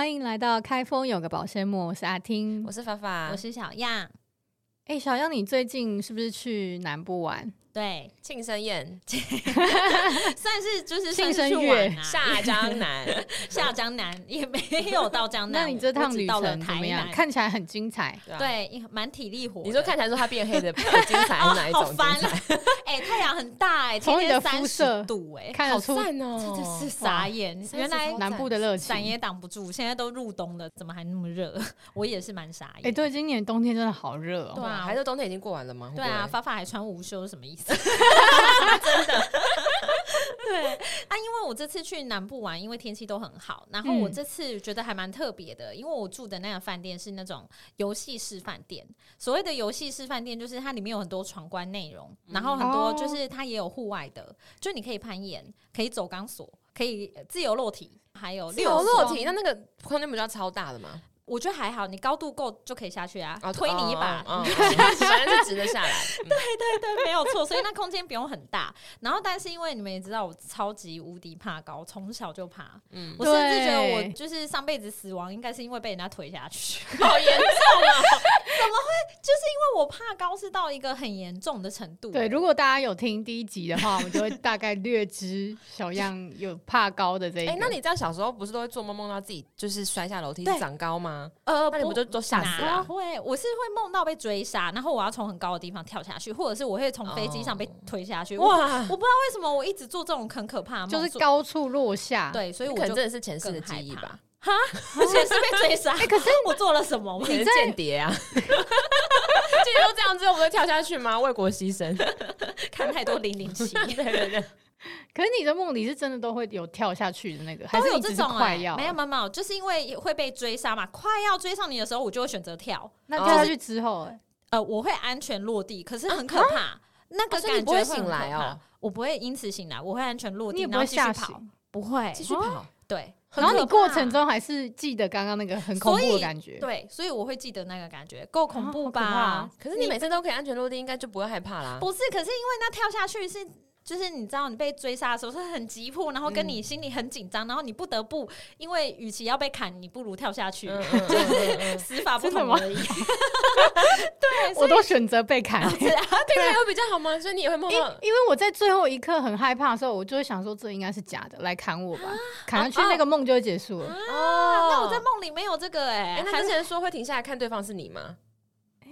欢迎来到开封有个保鲜膜，我是阿听我。是法法，我是小样，哎、小样，你最近是不是去南部玩？对，庆生宴 算是就是庆生月啊，下江南，下江南也没有到江南，那你这趟旅程怎么样？看起来很精彩。对蛮体力活。你说看起来说他变黑的很 精彩，哪一种精好烦彩？哎、太阳很大哎、天从你的天三肤色十度哎、看得出赞哦，真的是傻眼。原来南部的热情。伞也挡不住，现在都入冬了，怎么还那么热？我也是蛮傻眼。哎、对，今年冬天真的好热哦。对啊还是冬天已经过完了吗？对啊，会不会法法还穿无袖是什么意思？真的。对啊，因为我这次去南部玩，因为天气都很好，然后我嗯这次觉得还蛮特别的，因为我住的那个饭店是那种游戏式饭店。所谓的游戏式饭店，就是它里面有很多闯关内容，然后很多哦就是它也有户外的，就你可以攀岩，可以走钢索，可以自由落体，还有自由落体，那那个空间不就要超大的吗？我觉得还好，你高度够就可以下去啊，哦推你一把，哦哦哦 反正是直的下来。对对对，没有错，所以那空间不用很大。然后，但是因为你们也知道，我超级无敌怕高，从小就怕。嗯，我甚至觉得我就是上辈子死亡，应该是因为被人家推下去。好严重啊！怎么会？就是因为我怕高是到一个很严重的程度。对，如果大家有听第一集的话，我们就会大概略知小样有怕高的这一个。哎，那你这样小时候不是都会做梦梦到自己就是摔下楼梯长高吗？呃，那你不就都吓死了会，我是会梦到被追杀，然后我要从很高的地方跳下去，或者是我会从飞机上被推下去。哇，哇我，不知道为什么我一直做这种很可怕的梦，就是高处落下。，对，所以我可能真的是前世的记忆吧？而且是被追杀。可是 我做了什么？我你是间谍啊！既然都这样子，我，不会跳下去吗？为国牺牲。看太多零零七，对对对，可是你的梦里是真的都会有跳下去的那个，还都有这种哎、快要？没有没有没有，就是因为会被追杀嘛，快要追上你的时候，我就会选择跳。那跳下去之后，哎呃，我会安全落地，可是很可怕，那个哦所以感觉会很醒来哦。我不会因此醒来，我会安全落地，你也不然后继续跑会吓醒，，不会继续跑。对。然后你过程中还是记得刚刚那个很恐怖的感觉。对，所以我会记得那个感觉，够恐怖吧？可是你每次都可以安全落地，应该就不会害怕啦。不是，可是因为那跳下去是。就是你知道你被追杀的时候是很急迫，然后跟你心里很紧张，然后你不得不因为与其要被砍，你不如跳下去，嗯 嗯嗯嗯死法不同而已。对，我都选择被砍，对有比较好吗？所以你也会梦到因为我在最后一刻很害怕的时候，我就会想说这应该是假的，来砍我吧，砍下去哦那个梦就会结束了。哦。那我在梦里没有这个哎、哎，那之前说会停下来看对方是你吗？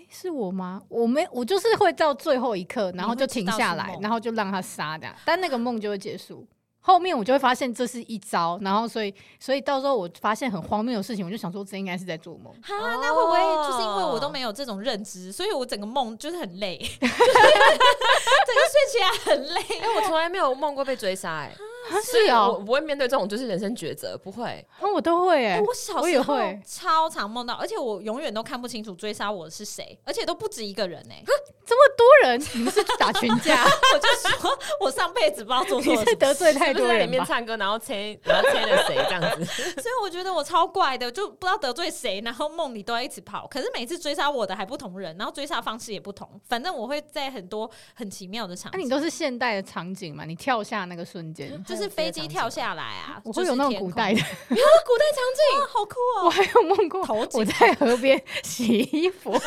是我吗？我没，我就是会到最后一刻，然后就停下来然后就让他杀的，但那个梦就会结束。后面我就会发现这是一招，然后所以所以到时候我发现很荒谬的事情，我就想说这应该是在做梦。哈，那会不会就是因为我哦都没有这种认知，所以我整个梦就是很累，就是整个睡起来很累。哎，我从来没有梦过被追杀，哎，是哦，我不会面对这种就是人生抉择，不会。那我都会哎哎，我小也时候会超常梦到，而且我永远都看不清楚追杀我的是谁，而且都不止一个人哎、这么多人，你们是打群架？我就说我上辈子不知道做错了什么得罪太是不是在里？面唱歌，然后切，然后切了谁这样子？所以我觉得我超怪的，就不知道得罪谁，然后梦里都要一起跑。可是每次追杀我的还不同人，然后追杀方式也不同。反正我会在很多很奇妙的场那、景，你都是现代的场景嘛？你跳下那个瞬间，就是飞机跳下来啊，我会有那种古代的，有古代场景，好酷我哦！还有梦过我在河边洗衣服，你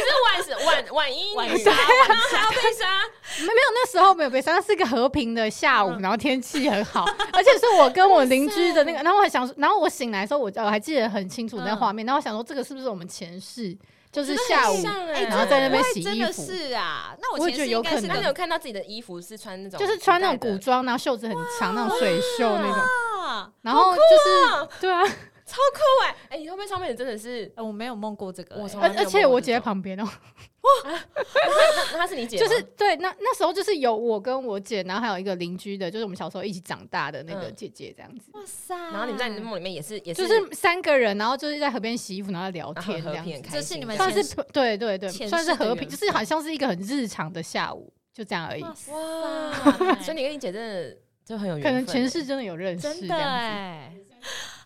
是晚晚晚衣女晚杀晚杀被杀，没没有那时候没有被杀，那是一个和平的下午，然后天气很好，而且是我跟我邻居的那个，然后我还想说，然后我醒来的时候，我我还记得很清楚那个画面，然后我想说这个是不是我们前世，就是下午然后在那边洗衣服真的是啊，那我我也觉得有可能世应该是个那你有看到自己的衣服是穿那种，就是穿那种古装，然后袖子很长那种水袖那种，啊，然后就是啊对啊，超酷哎！哎，你后面上面也真的是？呃我没有梦过这个、欸我而而且我姐在旁边哦，那那是你姐吗，就是对，那那时候就是有我跟我姐，然后还有一个邻居的，就是我们小时候一起长大的那个嗯姐姐这样子。哇塞！然后你们在你的梦里面也是也是就是三个人，然后就是在河边洗衣服，然后聊天这样子，平很开心，这是你们算是对对对，算是和平，就是好像是一个很日常的下午，就这样而已。哇塞，所以你跟你姐真的就很有缘分可能前世真的有认识，真的这样子。哎、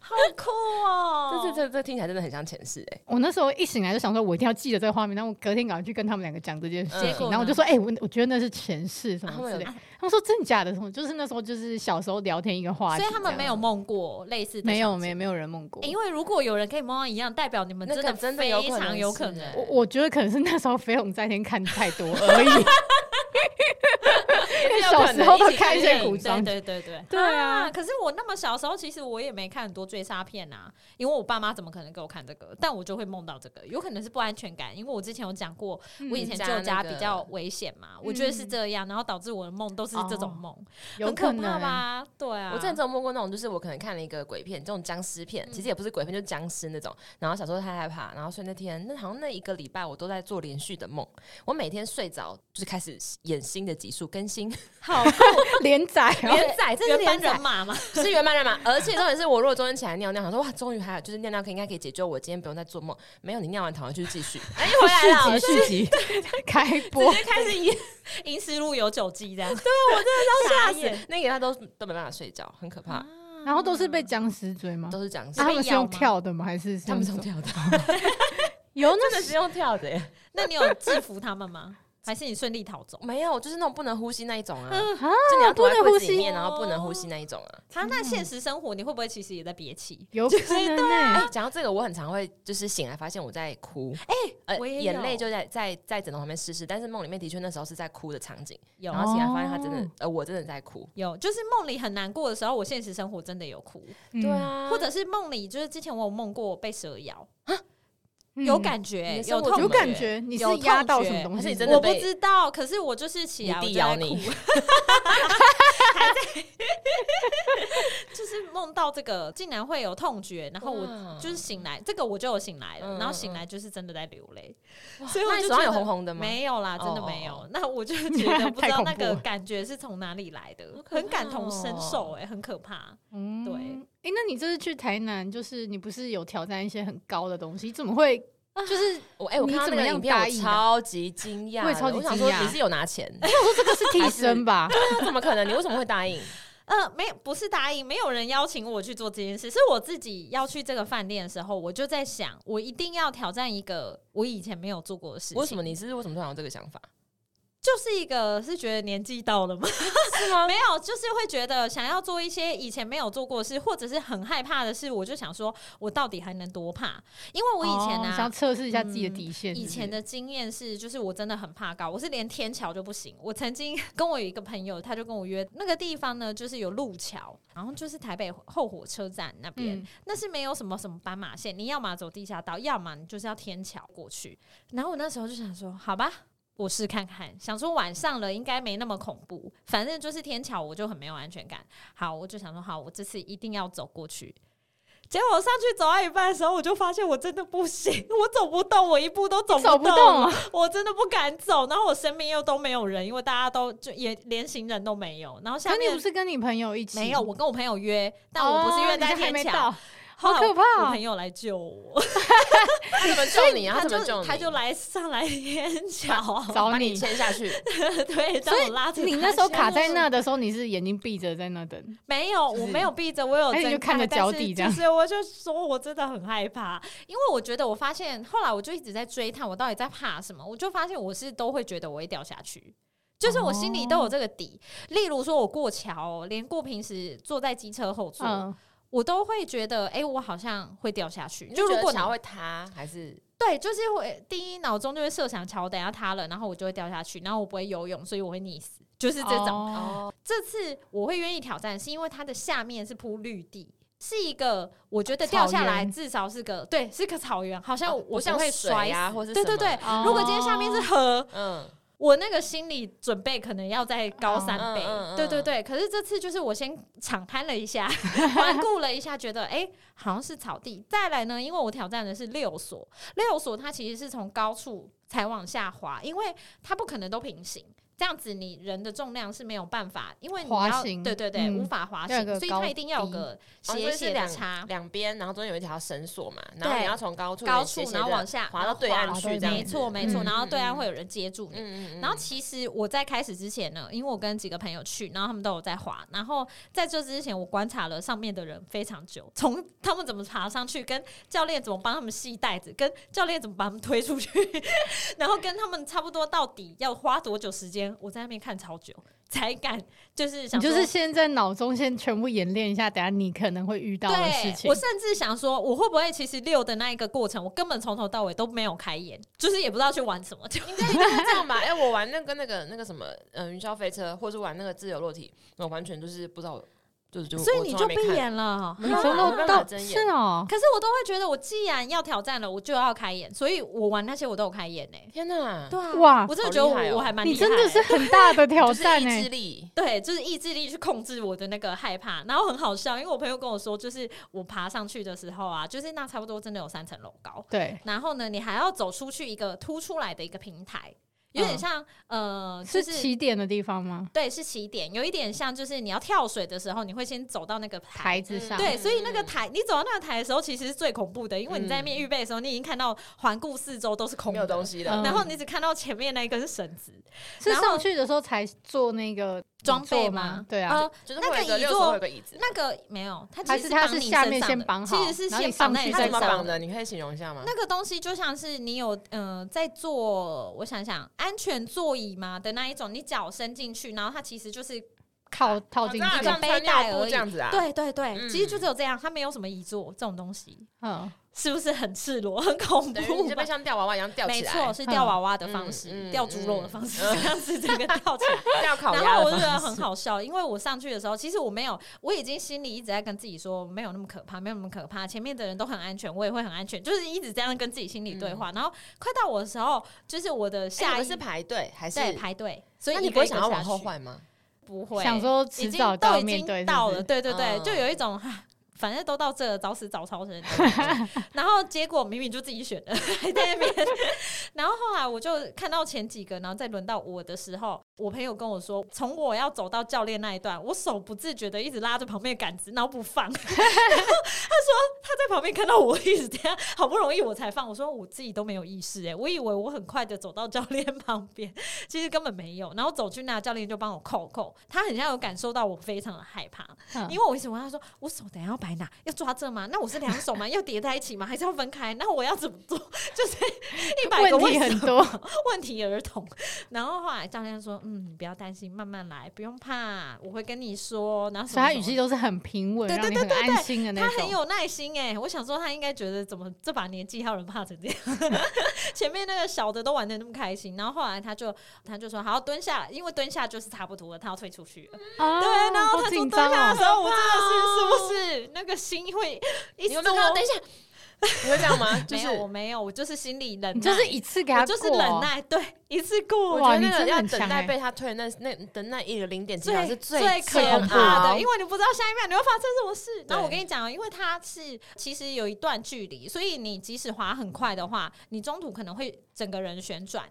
好酷哦！这这这这听起来真的很像前世哎、我那时候一醒来就想说，我一定要记得这个画面，然后我隔天赶快去跟他们两个讲这件事情，然后我就说，哎、我我觉得那是前世什么之类。他们说真的假的？什么？就是那时候就是小时候聊天一个话题，所以他们没有梦过类似的没有没有没有人梦过。因为如果有人可以梦到一样，代表你们真的真的有可能非常有可是能欸。我我觉得可能是那时候飞鸿在天看太多而已。小时候都看一些古装对对对对 对啊可是我那么小时候，其实我也没看很多追杀片啊，因为我爸妈怎么可能给我看这个？但我就会梦到这个，有可能是不安全感，因为我之前有讲过，我以前家旧家比较危险嘛，我觉得是这样，然后导致我的梦都是这种梦，很可怕可能？吧？对啊，我之前只有梦过那种，就是我可能看了一个鬼片，这种僵尸片，其实也不是鬼片，就是僵尸那种。然后小时候太害怕，然后所以那天那好像那一个礼拜我都在做连续的梦。我每天睡着就是开始演新的集数更新 好连载哦，连载，这是原班连人马嘛，是原班人马。而且重点是我如果中间起来尿尿，想说哇，终于还有就是尿尿可以应该可以解救我今天不用再做梦。没有，你尿完躺回去继续。哎，回来了，续集开播直，接开始银银石路有九季这样，吓傻眼死！那个他都都没办法睡觉，很可怕，然后都是被僵尸追吗？都是僵尸啊。他们是用跳的吗？还是他们是用跳的，有那真的是用跳的耶。那你有制服他们吗？还是你顺利逃走？没有，就是那种不能呼吸那一种啊，啊就你要躲在呼吸柜子里面，然后不能呼吸那一种啊。他那现实生活，你会不会其实也在憋气？有可能、哎，讲到这个，我很常会就是醒来发现我在哭，哎，呃，我有。眼泪就在在在枕头旁边湿湿，但是梦里面的确那时候是在哭的场景，有。然后醒来发现他真的哦，呃，我真的在哭。有，就是梦里很难过的时候，我现实生活真的有哭，嗯。对，啊，或者是梦里，就是之前我有梦过被蛇咬，嗯有感觉、有痛觉有感觉，你是有压到什么东西？我不知道，可是我就是起来你我就在哭，就是梦到这个竟然会有痛觉，然后我就是醒来，这个我就有醒来了，嗯然后醒来就是真的在流泪，所以我手有红红的吗？没有啦，真的哦没有。哦那我就 觉得不知道那个感觉是从哪里来的，很感同身哦受、哎，很可怕。嗯对哎、那你这次去台南，就是你不是有挑战一些很高的东西？怎么会？就是我哎，我看到你怎么样那个影片，我答应超级惊讶 的，我也超级惊讶说你是有拿钱，我说这个是 替身吧？对啊怎么可能？你为什么会答应？呃，没有，不是答应，没有人邀请我去做这件事，是我自己要去这个饭店的时候，我就在想，我一定要挑战一个我以前没有做过的事情。为什么？你是为什么突然有这个想法？就是一个是觉得年纪到了吗？是吗？没有，就是会觉得想要做一些以前没有做过的事，或者是很害怕的事，我就想说，我到底还能多怕？因为我以前呢、哦想测试一下自己的底线、以前的经验是，就是我真的很怕高，我是连天桥就不行。我曾经跟我有一个朋友，他就跟我约那个地方呢，就是有路桥，然后就是台北后火车站那边，嗯那是没有什么什么斑马线，你要么走地下道，要么你就是要天桥过去。然后我那时候就想说，好吧。我试看看，想说晚上了应该没那么恐怖，反正就是天桥，我就很没有安全感。好，我就想说，好，我这次一定要走过去。结果我上去走到一半的时候，我就发现我真的不行，我走不动，我一步都走不动！我真的不敢走。然后我身边又都没有人，因为大家都就也连行人都没有。然后下面不是跟你朋友一起？没有，我跟我朋友约，但我不是约哦在天桥，到，好可怕哦我朋友来救我，他怎么救你啊？他他怎么救你？他就来上来天桥，找你你。牵下去。对，让所我拉着你那时候卡在那的时候，你是眼睛闭着在那等。没有，我没有闭着，我有哎你睁就看着脚底这样就是我就说我真的很害怕，因为我觉得我发现后来我就一直在追探我到底在怕什么，我就发现我是都会觉得我会掉下去。就是我心里都有这个底，例如说我过桥、哦，连过平时坐在机车后座，嗯，我都会觉得，哎、我好像会掉下去。就如果桥会塌还是？对，就是会第一脑中就会设想桥等一下塌了，然后我就会掉下去，然后我不会游泳，所以我会溺死，就是这种。哦这次我会愿意挑战，是因为它的下面是铺绿地，是一个我觉得掉下来至少是个对，是个草原，好像我哦像会摔啊，死或是对对对，哦如果今天下面是河，嗯，我那个心理准备可能要再高三倍，嗯嗯嗯对对对。可是这次就是我先敞开了一下，环顾了一下，觉得哎、诶好像是草地。再来呢，因为我挑战的是六所，六所它其实是从高处才往下滑，因为它不可能都平行。这样子你人的重量是没有办法，因为你要滑行对对对，嗯无法滑行，所以它一定要有个斜斜的两差。两边，然后中间有一条绳索嘛，然后你要从高处高处然后往下滑到对岸去，没错没错，嗯然后对岸嗯会有人接住你。嗯嗯嗯然后其实我在开始之前呢，因为我跟几个朋友去，然后他们都有在滑，然后在这之前我观察了上面的人非常久，从他们怎么爬上去，跟教练怎么帮他们系带子，跟教练怎么把他们推出去，然后跟他们差不多到底要花多久时间，我在那边看超久才敢，就是想就是先在脑中先全部演练一下，等下你可能会遇到的事，情我。甚至想说，我会不会其实六的那一个过程，我根本从头到尾都没有开眼，就是也不知道去玩什么，就应该是这样吧？哎、我玩那个那个那个什么，呃，云霄飞车，或是玩那个自由落体，我完全就是不知道，就是就所以你就闭眼了。从头到睁眼是哦，可是我都会觉得，我既然要挑战了，我就要开眼，所以我玩那些我都有开眼呢、天哪，对啊，哇我真的觉得我我还蛮厉你害真的是很大的挑就是战哎意志。力，对，就是意志力去控制我的那个害怕，然后很好笑，因为我朋友跟我说，就是我爬上去的时候啊，就是那差不多真的有三层楼高，对，然后呢，你还要走出去一个凸出来的一个平台，有点嗯像、呃，就是起点的地方吗？对，是起点，有一点像就是你要跳水的时候，你会先走到那个台。台子上，对，嗯所以那个台，你走到那个台的时候，其实是最恐怖的，因为你在那边嗯预备的时候，你已经看到环顾四周都是空没有的东西了。嗯然后你只看到前面那一根绳子是然后上去的时候才做那个装备吗？对啊，呃就是那个椅座会有个椅子，那个没有，它其实是它绑你是下面身上的先绑好其实是先绑在上去它你身上绑的？你可以形容一下吗？那个东西就像是你有呃在坐，我想想，安全座椅嘛的那一种，你脚伸进去，然后它其实就是靠套进哦去个背带而已这样子啊？，对对对，嗯其实就只有这样，它没有什么椅座这种东西，嗯，是不是很赤裸、很恐怖吧你这边？像吊娃娃一样吊起来，没错，是吊娃娃的方嗯式，嗯吊猪肉的嗯方式，这样子 整个吊起来。吊烤然后我就觉得方式。很好笑，因为我上去的时候，其实我没有，我已经心里一直在跟自己说，没有那么可怕，没有那么可怕，前面的人都很安全，我也会很安全，就是一直这样跟自己心里对话。然后快到我的时候，就是我的下一下一是排队还是对？排队，所以那你不会想要往？后换吗？不会，想说已经迟早都已经要面对，到了，对对对，嗯就有一种。唉反正都到这了，早死早超生。然后结果明明就自己选的，还在那边。然后后来我就看到前几个，然后再轮到我的时候，我朋友跟我说，从我要走到教练那一段，我手不自觉的一直拉着旁边的杆子，然后不放。然 后他说他在旁边看到我一直这样，好不容易我才放。我说我自己都没有意识哎、我以为我很快的走到教练旁边，其实根本没有。然后走去那教练就帮我扣扣，他很像有感受到我非常的害怕，嗯因为我一直问他说：“我手等下要摆哪？要抓这吗？那我是两手吗？要叠在一起吗？还是要分开？那我要怎么做？就是一百个问题很多，问题儿童。然后后来教练说：“嗯，你不要担心，慢慢来，不用怕，我会跟你说。”然后什所以他语气都是很平稳，对对对对对安心的那种。他很有耐心哎、我想说他应该觉得怎么这把年纪还有人怕成这样，前面那个小的都玩的那么开心，然后后来他就他就说好蹲下，因为蹲下就是差不多了，他要退出去了。啊对，然后他说蹲紧张哦下的时候，我真的是是不是那个心会一你有没有看到？等一下，你会这样吗？就没是有我没有，我就是心里忍耐，就是一次给他我就是忍耐，对，一次过。我觉得那个要等待被他推的那那的那一个零点几秒是最最可怕的，因为你不知道下一秒你会发生什么事。然后我跟你讲，因为它是其实有一段距离，所以你即使滑很快的话，你中途可能会整个人旋转。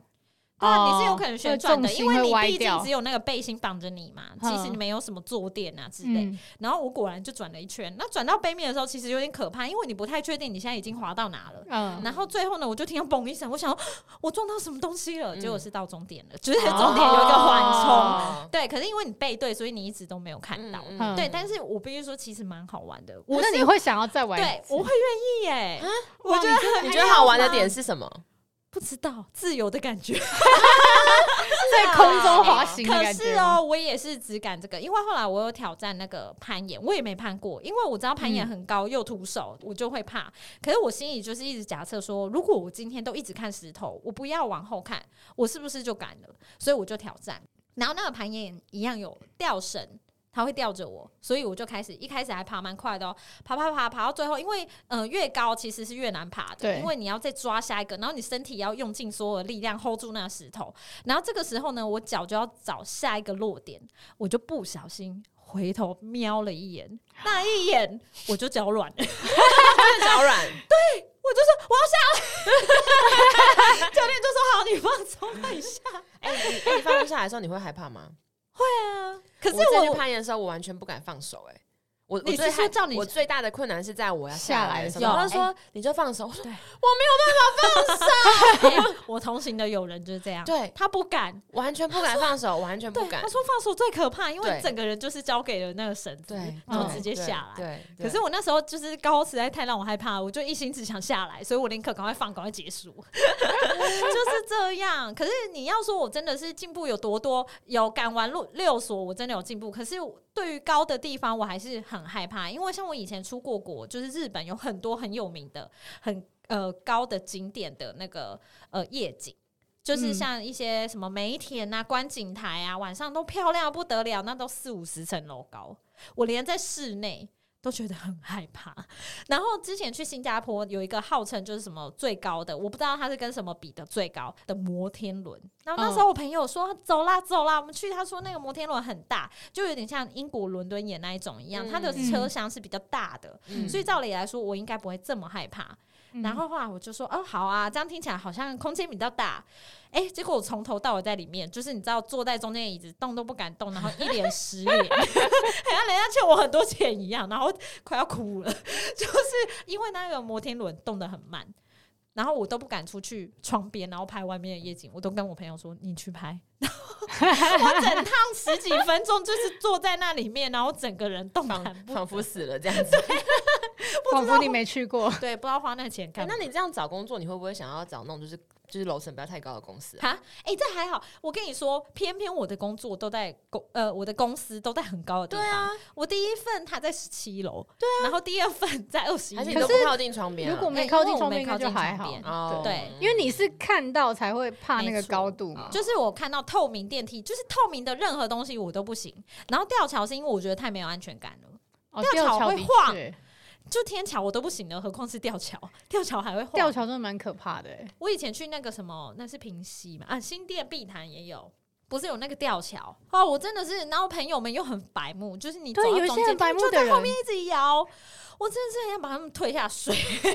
对啊，你是有可能旋转的，因为你毕竟只有那个背心绑着你嘛，其实嗯你没有什么坐垫啊之类。嗯，然后我果然就转了一圈，那转到背面的时候，其实有点可怕，因为你不太确定你现在已经滑到哪了。嗯，然后最后呢，我就听到嘣一声，我想说我撞到什么东西了，嗯结果是到终点了，就是终哦点有一个缓冲。哦对，可是因为你背对，所以你一直都没有看到。对，但是我必须说，其实蛮好玩的。我那你会想要再玩一对，次？我会愿意耶。我觉得很你觉得好玩的点是什么？不知道自由的感觉，在空中滑行的可感觉吗是哦，我也是只敢这个，因为后来我有挑战那个攀岩，我也没攀过，因为我知道攀岩嗯很高又徒手，我就会怕。可是我心里就是一直假设说，如果我今天都一直看石头，我不要往后看，我是不是就敢了？所以我就挑战。然后那个攀岩一样有吊绳。它会吊着我，所以我就开始一开始还爬蛮快的哦，爬爬爬爬到最后，因为呃越高其实是越难爬的，因为你要再抓下一个，然后你身体要用尽所有的力量 hold 住那个石头，然后这个时候呢，我脚就要找下一个落点，我就不小心回头瞄了一眼，那一眼我就脚软了，脚软，对我就说我要下来，教练就说好，你放松一下。哎，哎、你哎你放不下来的时候，你会害怕吗？啊，可是我之前去我攀岩的时候，我完全不敢放手、哎。我你是说叫你我最大的困难是在我要下下来的时候，他就说你就放手，我说对我没有哎 我同行的友人就是这样，对他不敢，完全不敢放手，完全不，敢他，说放手最可怕，因为整个人就是交给了那个绳子，然后直接下来。可是我那时候就是高实在太让我害怕，我就一心只想下来，所以我宁可赶快放，赶快结束，就是这样。可是你要说我真的是进步有多多，有敢玩六六所，我真的有进步。可是对于高的地方，我还是很害怕，因为像我以前出过国，就是日本有很多很有名的、很呃高的景点的那个呃夜景。就是嗯像一些什么梅田啊、观景台啊，晚上都漂亮不得了，那都四五十层楼高。我连在室内都觉得很害怕。然后之前去新加坡有一个号称就是什么最高的，我不知道它是跟什么比的最高的摩天轮。然后那时候我朋友说、走啦走啦，我们去。他说那个摩天轮很大，就有点像英国伦敦眼那一种一样，嗯它的车厢是比较大的，嗯所以照理来说我应该不会这么害怕。然后后来我就说，哦，好啊，这样听起来好像空间比较大。哎，结果我从头到尾在里面，就是你知道坐在中间椅子动都不敢动，然后一脸失脸，好像人家欠我很多钱一样，然后快要哭了，就是因为那个摩天轮动得很慢。然后我都不敢出去窗边，然后拍外面的夜景，我都跟我朋友说：“你去拍。”我整趟十几分钟就是坐在那里面，然后整个人动弹仿不仿佛死了这样子。仿佛你没去过。对，不知道花那钱哎干嘛。那你这样找工作，你会不会想要找那种就是就是楼层不要太高的公司啊？哈，哎、这还好。我跟你说，偏偏我的工作都在公呃，我的公司都在很高的地方。对啊，我第一份他在十七楼，对啊，然后第二份在二十一还是你楼可是都不靠近窗边啊？如果没哎靠近窗边，靠近。哦对因为你是看到才会怕那个高度嘛。就是我看到透明电梯，就是透明的任何东西我都不行。然后吊桥是因为我觉得太没有安全感了，哦，吊桥会晃确，就天桥我都不行了，何况是吊桥？吊桥还会晃。吊桥真的蛮可怕的欸。我以前去那个什么，那是平溪嘛，啊，新店碧潭也有。不是有那个吊桥哦，我真的是，然后朋友们又很白目，就是你走对，到中间，有一些很白目的人，在后面一直摇，我真的是很想把他们推下水，因为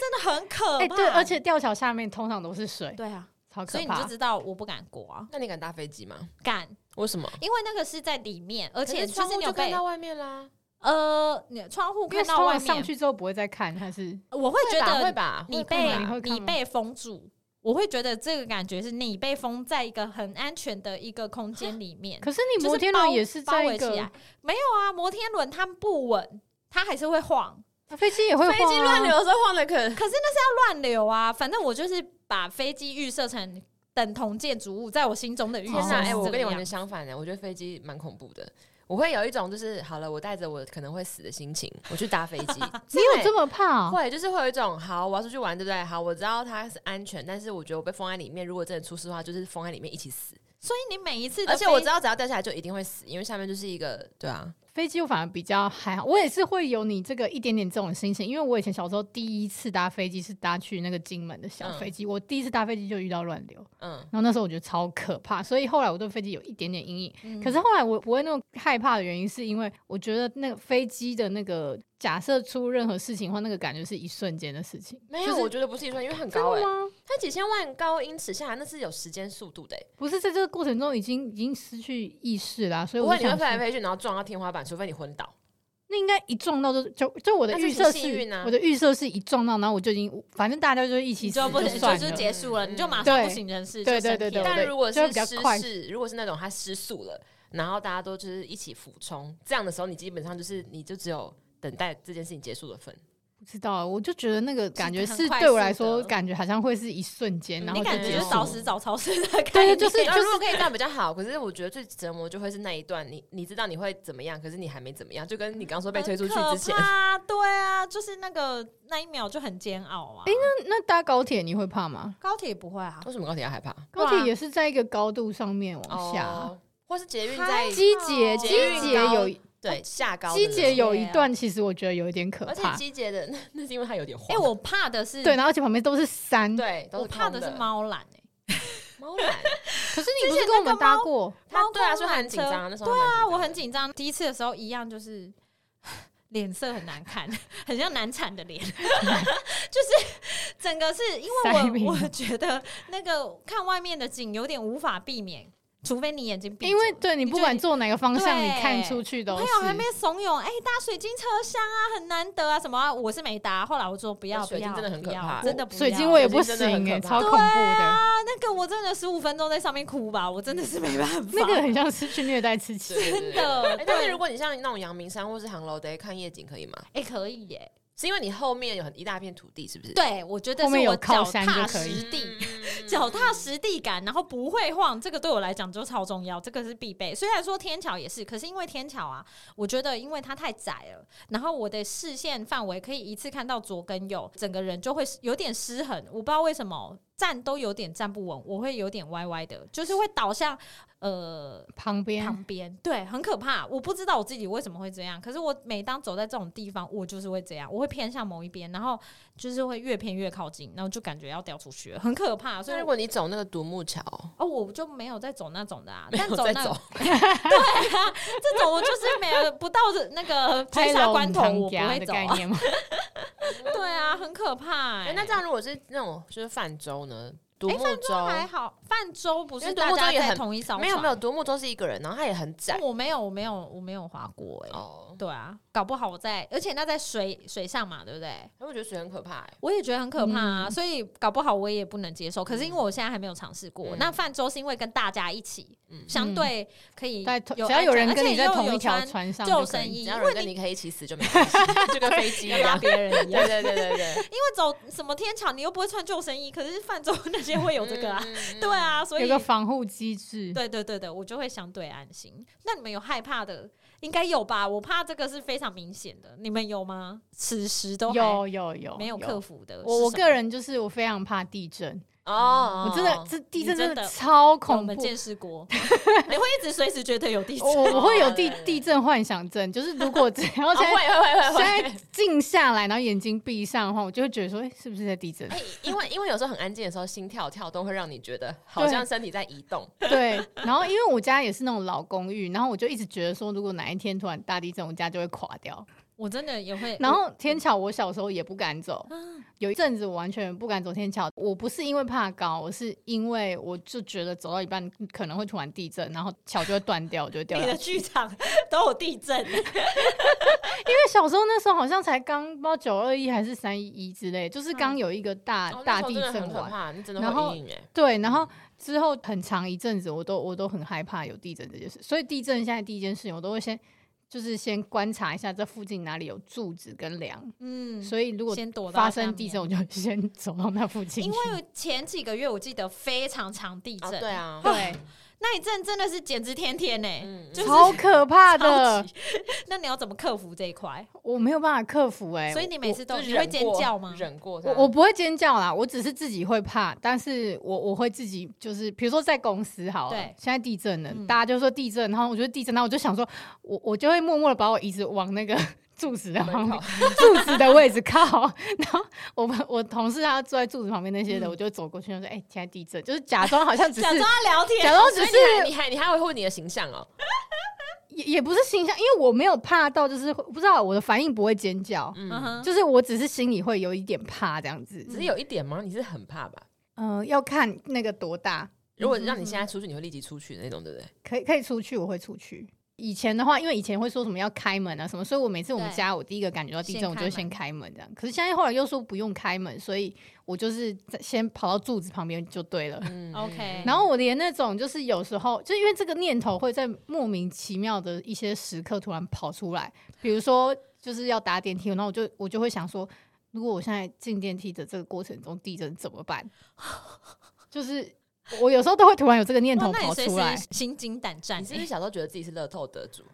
真的很可怕。哎，对，而且吊桥下面通常都是水，对啊，好可怕所以你就。知道我不敢过啊，那你敢搭飞机吗？敢，为什么？因为那个是在里面，而而且就窗户是你有被就看到外面啦，呃，你窗户看到外面上，去之后不会再看，还是我会觉得会得吧？你被你被封住。我会觉得这个感觉是你被封在一个很安全的一个空间里面，可是你摩天轮也是包在一个围起来，没有啊，摩天轮它不稳，它还是会晃，飞机也会飞机乱流的时候晃的可可是那是要乱流啊。反正我就是把飞机预设成等同建筑物，在我心中的预设！哎、我跟你完全相反的，我觉得飞机蛮恐怖的。我会有一种就是好了，我带着我可能会死的心情，我去搭飞机。你有这么怕哦？会就是会有一种好，我要出去玩，对不对？好，我知道它是安全，但是我觉得我被封在里面，如果真的出事的话，就是封在里面一起死。所以你每一次而且我知道只要掉下来就一定会死，因为下面就是一个对啊，飞机我反而比较还好，我也是会有你这个一点点这种心情，因为我以前小时候第一次搭飞机是搭去那个金门的小飞机，我第一次搭飞机就遇到乱流，嗯，然后那时候我觉得超可怕，所以后来我对飞机有一点点阴影。嗯可是后来我不会那么害怕的原因，是因为我觉得那个飞机的那个假设出任何事情的话，那个感觉是一瞬间的事情。没有，就是我觉得不是一瞬，因为很高哎？它几千万高英尺下来，那是有时间速度的、欸。不是在这个过程中已经已经失去意识啦、所以不会，你会我就想说飞来飞去，然后撞到天花板，除非你昏倒。那应该一撞到就就就我的预设是我的预设是一撞到，然后我就已经反正大家就一起死就不行，就结束了，嗯你就马上不省人事，对对对对但如果就是失事，如果是那种他失速了，然后大家都就是一起俯冲，这样的时候，你基本上就是你就只有等待这件事情结束的份。不知道，我就觉得那个感觉是对我来说，感觉好像会是一瞬间，然后你感觉就是早死早超生的感觉，对 就是那如果可以这样比较好，可是我觉得最折磨就会是那一段，你你知道你会怎么样，可是你还没怎么样，就跟你刚说被推出去之前 对啊，就是那个那一秒就很煎熬啊。那那搭高铁你会怕吗？高铁不会啊，为什么高铁要害怕？高铁也是在一个高度上面往下，哦，或是捷运在机捷捷机捷有对下高的那种，机捷有一段，其实我觉得有一点可怕而且怕。机捷的 那那是因为它有点晃。哎，我怕的是对，然后而且旁边都是山。对，都我怕的是猫缆哎，猫缆，可是你不是跟我们搭过？他对啊，猫所以它很紧张，那时候对啊，我很紧张。第一次的时候一样就是 脸色很难看，很像难产的脸，就是整个是因为我我觉得那个看外面的景有点无法避免，除非你眼睛闭着，因为对你不管坐哪个方向，对你看出去都是朋友还没怂恿，哎、搭水晶车厢啊，很难得啊，什么啊、我是没搭，后来我说不要，不要，水晶真的很不要可怕。真的不要水晶我也不行哎、可怕。超恐怖的。啊，那个我真的十五分钟在上面哭吧，我真的是没办法，那个很像是去虐待刺激。对对对。真的哎但是如果你像那种阳明山或是航楼 day 看夜景可以吗？哎、可以耶，是因为你后面有很一大片土地，是不是？对我觉得后面有是我脚靠山就踏可以实地。嗯 脚踏实地感，然后不会晃，这个对我来讲就超重要，这个是必备。虽然说天桥也是，可是因为天桥啊，我觉得因为它太窄了，然后我的视线范围可以一次看到左跟右，整个人就会有点失衡。我不知道为什么站都有点站不稳，我会有点歪歪的，就是会倒向呃旁边旁边，对，很可怕。我不知道我自己为什么会这样，可是我每当走在这种地方，我就是会这样，我会偏向某一边，然后就是会越偏越靠近，然后就感觉要掉出去了，很可怕。所以如果你走那个独木桥，哦，我就没有在走那种的啊，没但走那有在走，这种我就是没有不到的那个 追杀关头，我不会走啊。概念吗？对啊，很可怕那这样如果是那种就是泛舟呢？独木都舟还好，泛舟不是独是大家在木舟也很同一艘没有没有，独木舟是一个人，然后它也很窄。我没有，我没有，我没有划过哎、哦。对啊，搞不好我在，而且那在水水上嘛，对不对？我觉得水很可怕哎。我也觉得很可怕啊，嗯所以搞不好我也不能接受。可是因为我现在还没有尝试过，嗯那泛舟是因为跟大家一起，嗯相对可以有只要有人跟你在同一条船上救生衣，只要人跟你可以一起死就没关系，就跟飞机拉样。别人一样对。对对对对，因为走什么天桥，你又不会穿救生衣，可是泛舟那些会有这个啊，对，啊，所以有个防护机制。对对对对，我就会相对安心。那你们有害怕的？应该有吧？我怕这个是非常明显的，你们有吗？此时都有有有没有克服的？我我个人就是我非常怕地震，哦，我真的这地震真的超恐怖。们见识过，你会一直随时觉得有地震。我我会有地地震幻想症，就是如果只要哦 现在会会会会现。在静下来，然后眼睛闭上的话，我就会觉得说，哎，是不是在地震？哎，因为因为有时候很安静的时候，心跳跳动会让你觉得好像身体在移动。对，然后因为我家也是那种老公寓，然后我就一直觉得说，如果哪一天突然大地震，我家就会垮掉。我真的也会，然后天桥，我小时候也不敢走，啊有一阵子我完全不敢走天桥。我不是因为怕高，我是因为我就觉得走到一半可能会突然地震，然后桥就会断掉，我就会掉你的。剧场 都有地震，因为小时候那时候好像才刚不知道九二一还是三一一之类，就是刚有一个大、大地震完，可怕，你真的然后。对，然后之后很长一阵子，我都我都很害怕有地震这件事，所以地震现在第一件事情，我都会先就是先观察一下这附近哪里有柱子跟梁，嗯，所以如果先躲到发生地震，我就先走到那附近。因为前几个月我记得非常长地震，哦对啊，对，那一阵真的是简直天天呢、嗯就是超可怕的，那你要怎么克服这一块？我没有办法克服哎、所以你每次都你会尖忍过叫吗？忍过，我我不会尖叫啦，我只是自己会怕，但是我我会自己就是，比如说在公司好了，现在地震了，嗯。大家就说地震，然后我觉得地震，然后我就想说，我我就会默默的把我椅子往那个柱子的旁边，柱子 的位置靠，然后我们我同事他坐在柱子旁边那些的，嗯我就走过去，就说，哎、现在地震，就是假装好像只是假装要聊天，假装只是你还你还维护你的形象哦。也也不是形象，因为我没有怕到，就是不知道我的反应不会尖叫，嗯，嗯哼，就是我只是心里会有一点怕这样子。只是有一点吗？你是很怕吧？嗯、要看那个多大，如果让你现在出去，你会立即出去的那种，对不对？可以可以出去，我会出去。以前的话，因为以前会说什么要开门啊什么，所以我每次我们家我第一个感觉到地震，我就先开门这样。可是现在后来又说不用开门，所以我就是先跑到柱子旁边就对了。嗯 OK 然后我连那种就是有时候，就因为这个念头会在莫名其妙的一些时刻突然跑出来，比如说就是要搭电梯，然后我就我就会想说，如果我现在进电梯的这个过程中地震怎么办？就是 我有时候都会突然有这个念头跑出来。心惊胆战你是不是欸。小时候觉得自己是乐透得主？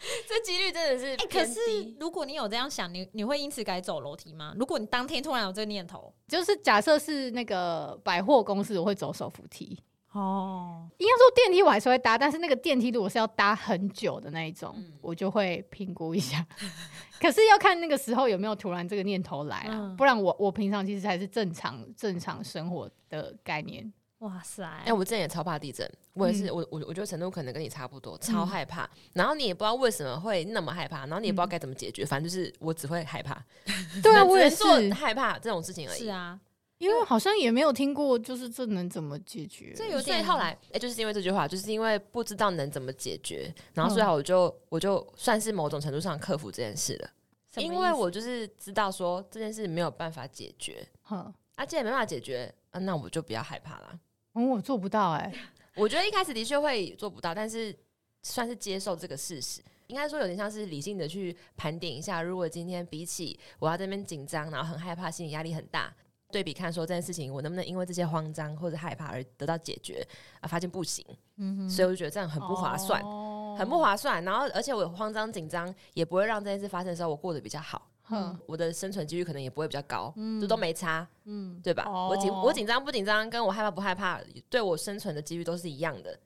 这几率真的是哎、可是。如果你有这样想，你你会因此改走楼梯吗？如果你当天突然有这个念头，就是假设是那个百货公司，我会走手扶梯。哦，应该说电梯我还是会搭，但是那个电梯如果是要搭很久的那一种，嗯我就会评估一下。可是要看那个时候有没有突然这个念头来啊，嗯不然我我平常其实还是正常正常生活的概念。哇塞！哎、我之前也超怕地震，我也是，嗯我我我觉得程度可能跟你差不多，超害怕。然后你也不知道为什么会那么害怕，然后你也不知道该怎么解决，反正就是我只会害怕。对啊，我也能做是，害怕这种事情而已。是啊，因为好像也没有听过，就是这能怎么解决？这有点所以后来，哎、就是因为这句话，就是因为不知道能怎么解决，然后嗯所以我就、我就算是某种程度上克服这件事了，因为我就是知道说这件事没有办法解决，哼，啊，既然没办法解决，啊，那我就不要害怕啦。嗯，我做不到哎、我觉得一开始的确会做不到，但是算是接受这个事实。应该说有点像是理性的去盘点一下，如果今天比起我要这边紧张，然后很害怕，心理压力很大，对比看说这件事情我能不能因为这些慌张或者害怕而得到解决啊，发现不行，嗯，所以我就觉得这样很不划算，哦很不划算。然后而且我慌张紧张也不会让这件事发生的时候我过得比较好，嗯，我的生存几率可能也不会比较高，嗯这都没差，嗯，对吧？哦我紧我紧张不紧张，跟我害怕不害怕，对我生存的几率都是一样的。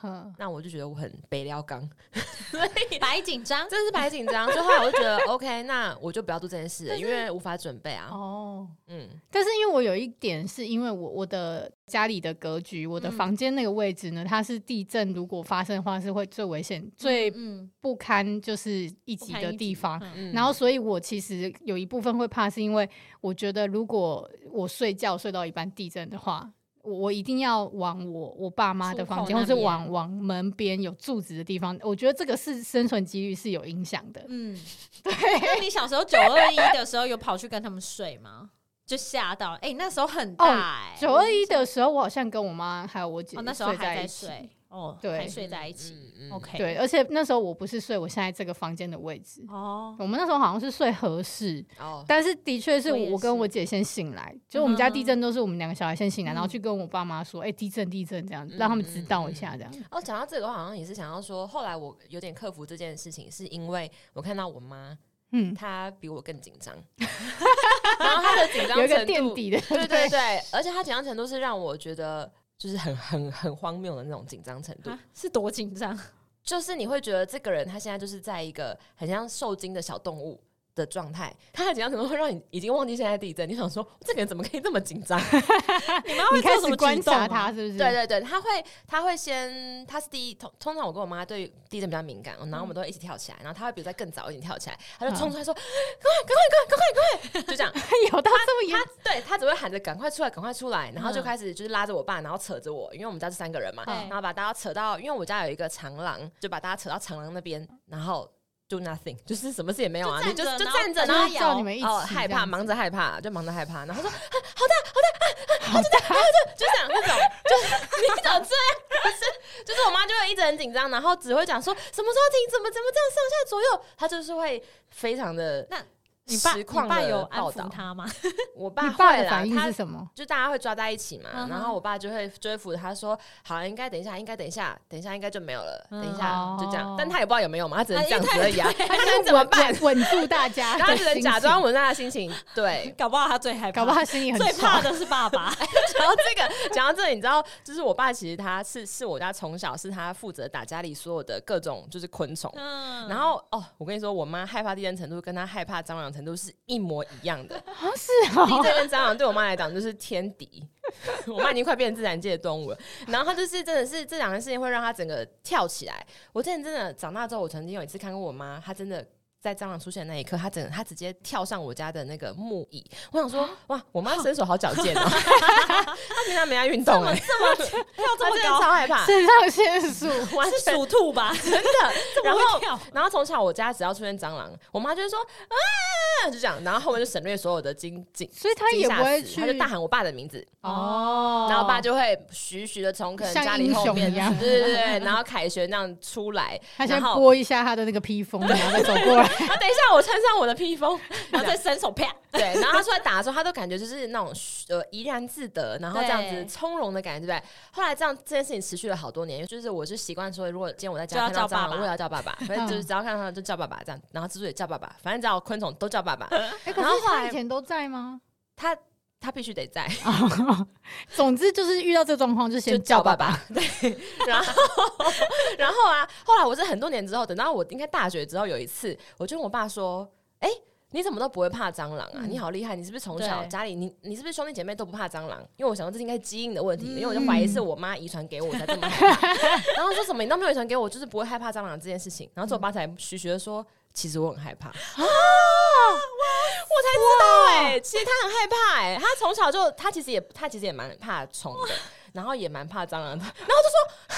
哼，那我就觉得我很北撩刚，白紧张，真的是白紧张。所以后来我就觉得 OK，那我就不要做这件事了，因为无法准备啊。哦。嗯，但是因为我有一点是因为我我的家里的格局，我的嗯房间那个位置呢，它是地震如果发生的话是会最危险、最嗯，不堪就是一级的地方。然后，所以我其实有一部分会怕，是因为我觉得如果我睡觉睡到一半地震的话，我我一定要往我我爸妈的房间，或是出口那边往往门边有柱子的地方。我觉得这个是生存几率是有影响的。嗯，对。那你小时候九二一的时候有跑去跟他们睡吗？就吓到，哎、那时候很大哎、九二一的时候，我好像跟我妈还有我姐哦，那时候还在。睡，哦，对还睡在一起、嗯嗯 o k 对，而且那时候我不是睡我现在这个房间的位置，哦，我们那时候好像是睡合适，哦，但是的确是我跟我姐先醒来，就我们家嗯地震都是我们两个小孩先醒来，嗯然后去跟我爸妈说，哎、地震地震这样，嗯让他们知道一下这样。哦，讲到这个，我好像也是想要说，后来我有点克服这件事情，是因为我看到我妈，嗯，她比我更紧张，然后她的紧张有一个程度，垫底的，对对。对，而且她紧张程度是让我觉得就是很很很荒谬的那种紧张程度啊，是多紧张？就是你会觉得这个人他现在就是在一个很像受惊的小动物的状态，他的紧张程度会让你已经忘记现在地震，你想说这个人怎么可以这么紧张？你妈会你开什么观察他，是不是？对对对，他会他会先，他是第一通通常我跟我妈对地震比较敏感，然后我们都会一起跳起来，然后他会比我再更早一点跳起来，他就冲出来说：“赶快赶快赶快赶快赶快！”就这样，有到这么严他对他只会喊着“赶快出来赶快出来”，然后就嗯开始就是拉着我爸，然后扯着我，因为我们家是三个人嘛，对然后把大家扯到，因为我家有一个长廊，就把大家扯到长廊那边，然后。Do nothing，就是什么事也没有啊，就你就站着然后就站着，然后叫你们一起哦害怕，忙着害怕，就忙着害怕，然后说 啊好大好大啊啊，就这样，然后就就这样那种，就是 你怎么这样？就是就是我妈就会一直很紧张，然后只会讲说什么时候停，怎么怎么这样上下左右，她就是会非常的那你爸你实况的爸有安报道。抚他吗？我爸会反应他是什么？就大家会抓在一起嘛，嗯然后我爸就会就会扶着他说：“好，应该等一下，应该等一下，等一下应该就没有了，嗯等一下哦就这样。”但他也不知道有没有嘛，他只能这样子而已啊，他 他能怎么办？稳稳住大家 他只能假装稳住他的心情。对，搞不好他最害怕，搞不好他心里很最怕爽的是爸爸。然后这个，讲到这里，你知道，就是我爸其实他是是我家从小是他负责打家里所有的各种就是昆虫。嗯然后哦，我跟你说，我妈害怕地震程度跟他害怕蟑螂程度是一模一样的。啊，是哦，地震跟蟑螂对我妈来讲就是天敌，我妈已经快变成自然界的动物了。然后她就是真的是这两件事情会让她整个跳起来。我之前真的长大之后，我曾经有一次看过我妈，她真的。在蟑螂出现的那一刻，他整个她直接跳上我家的那个木椅，我想说，哇，我妈身手好矫健哦，她平常没爱运动哎，跳这 她真的么高，超害怕，肾上腺素，是完全属兔吧？真的。然后？然后从小我家只要出现蟑螂，我妈就会说啊，就这样，然后后面就省略所有的惊惊所以她也不会去，她就大喊我爸的名字，哦，然后我爸就会徐徐的从可能家里后面，对对对对，然后凯旋那样出来，他先拨一下他的那个披风，然后再走过来。啊，等一下我穿上我的披风，然后再伸手啪，对，然后他出来打的时候，他都感觉就是那种呃怡然自得，然后这样子从容的感觉，对不对？后来这样这件事情持续了好多年，就是我是习惯说，如果今天我在就要家看到蟑螂，叫爸爸我也要叫爸爸，反正就是只要看到他就叫爸爸这样，然后蜘蛛也叫爸爸，反正只要昆虫都叫爸爸，哎，可是然后后来他以前都在吗？他他必须得在。总之就是遇到这状况就就先叫爸爸爸，对，然后然后啊，后来我是很多年之后，等到我应该大学之后有一次，我就跟我爸说，哎、你怎么都不会怕蟑螂啊？嗯你好厉害！你是不是从小家里你你是不是兄弟姐妹都不怕蟑螂？因为我想说这应该是基因的问题，嗯因为我就怀疑是我妈遗传给我才这么害 怕。然后说什么你都没有遗传给我，就是不会害怕蟑螂这件事情。然后之后我爸才徐徐的说，其实我很害怕。啊！我才知道哎、其实他很害怕哎、他从小就他其实也他其实也蛮怕虫的，然后也蛮怕蟑螂的。然后就说，哈，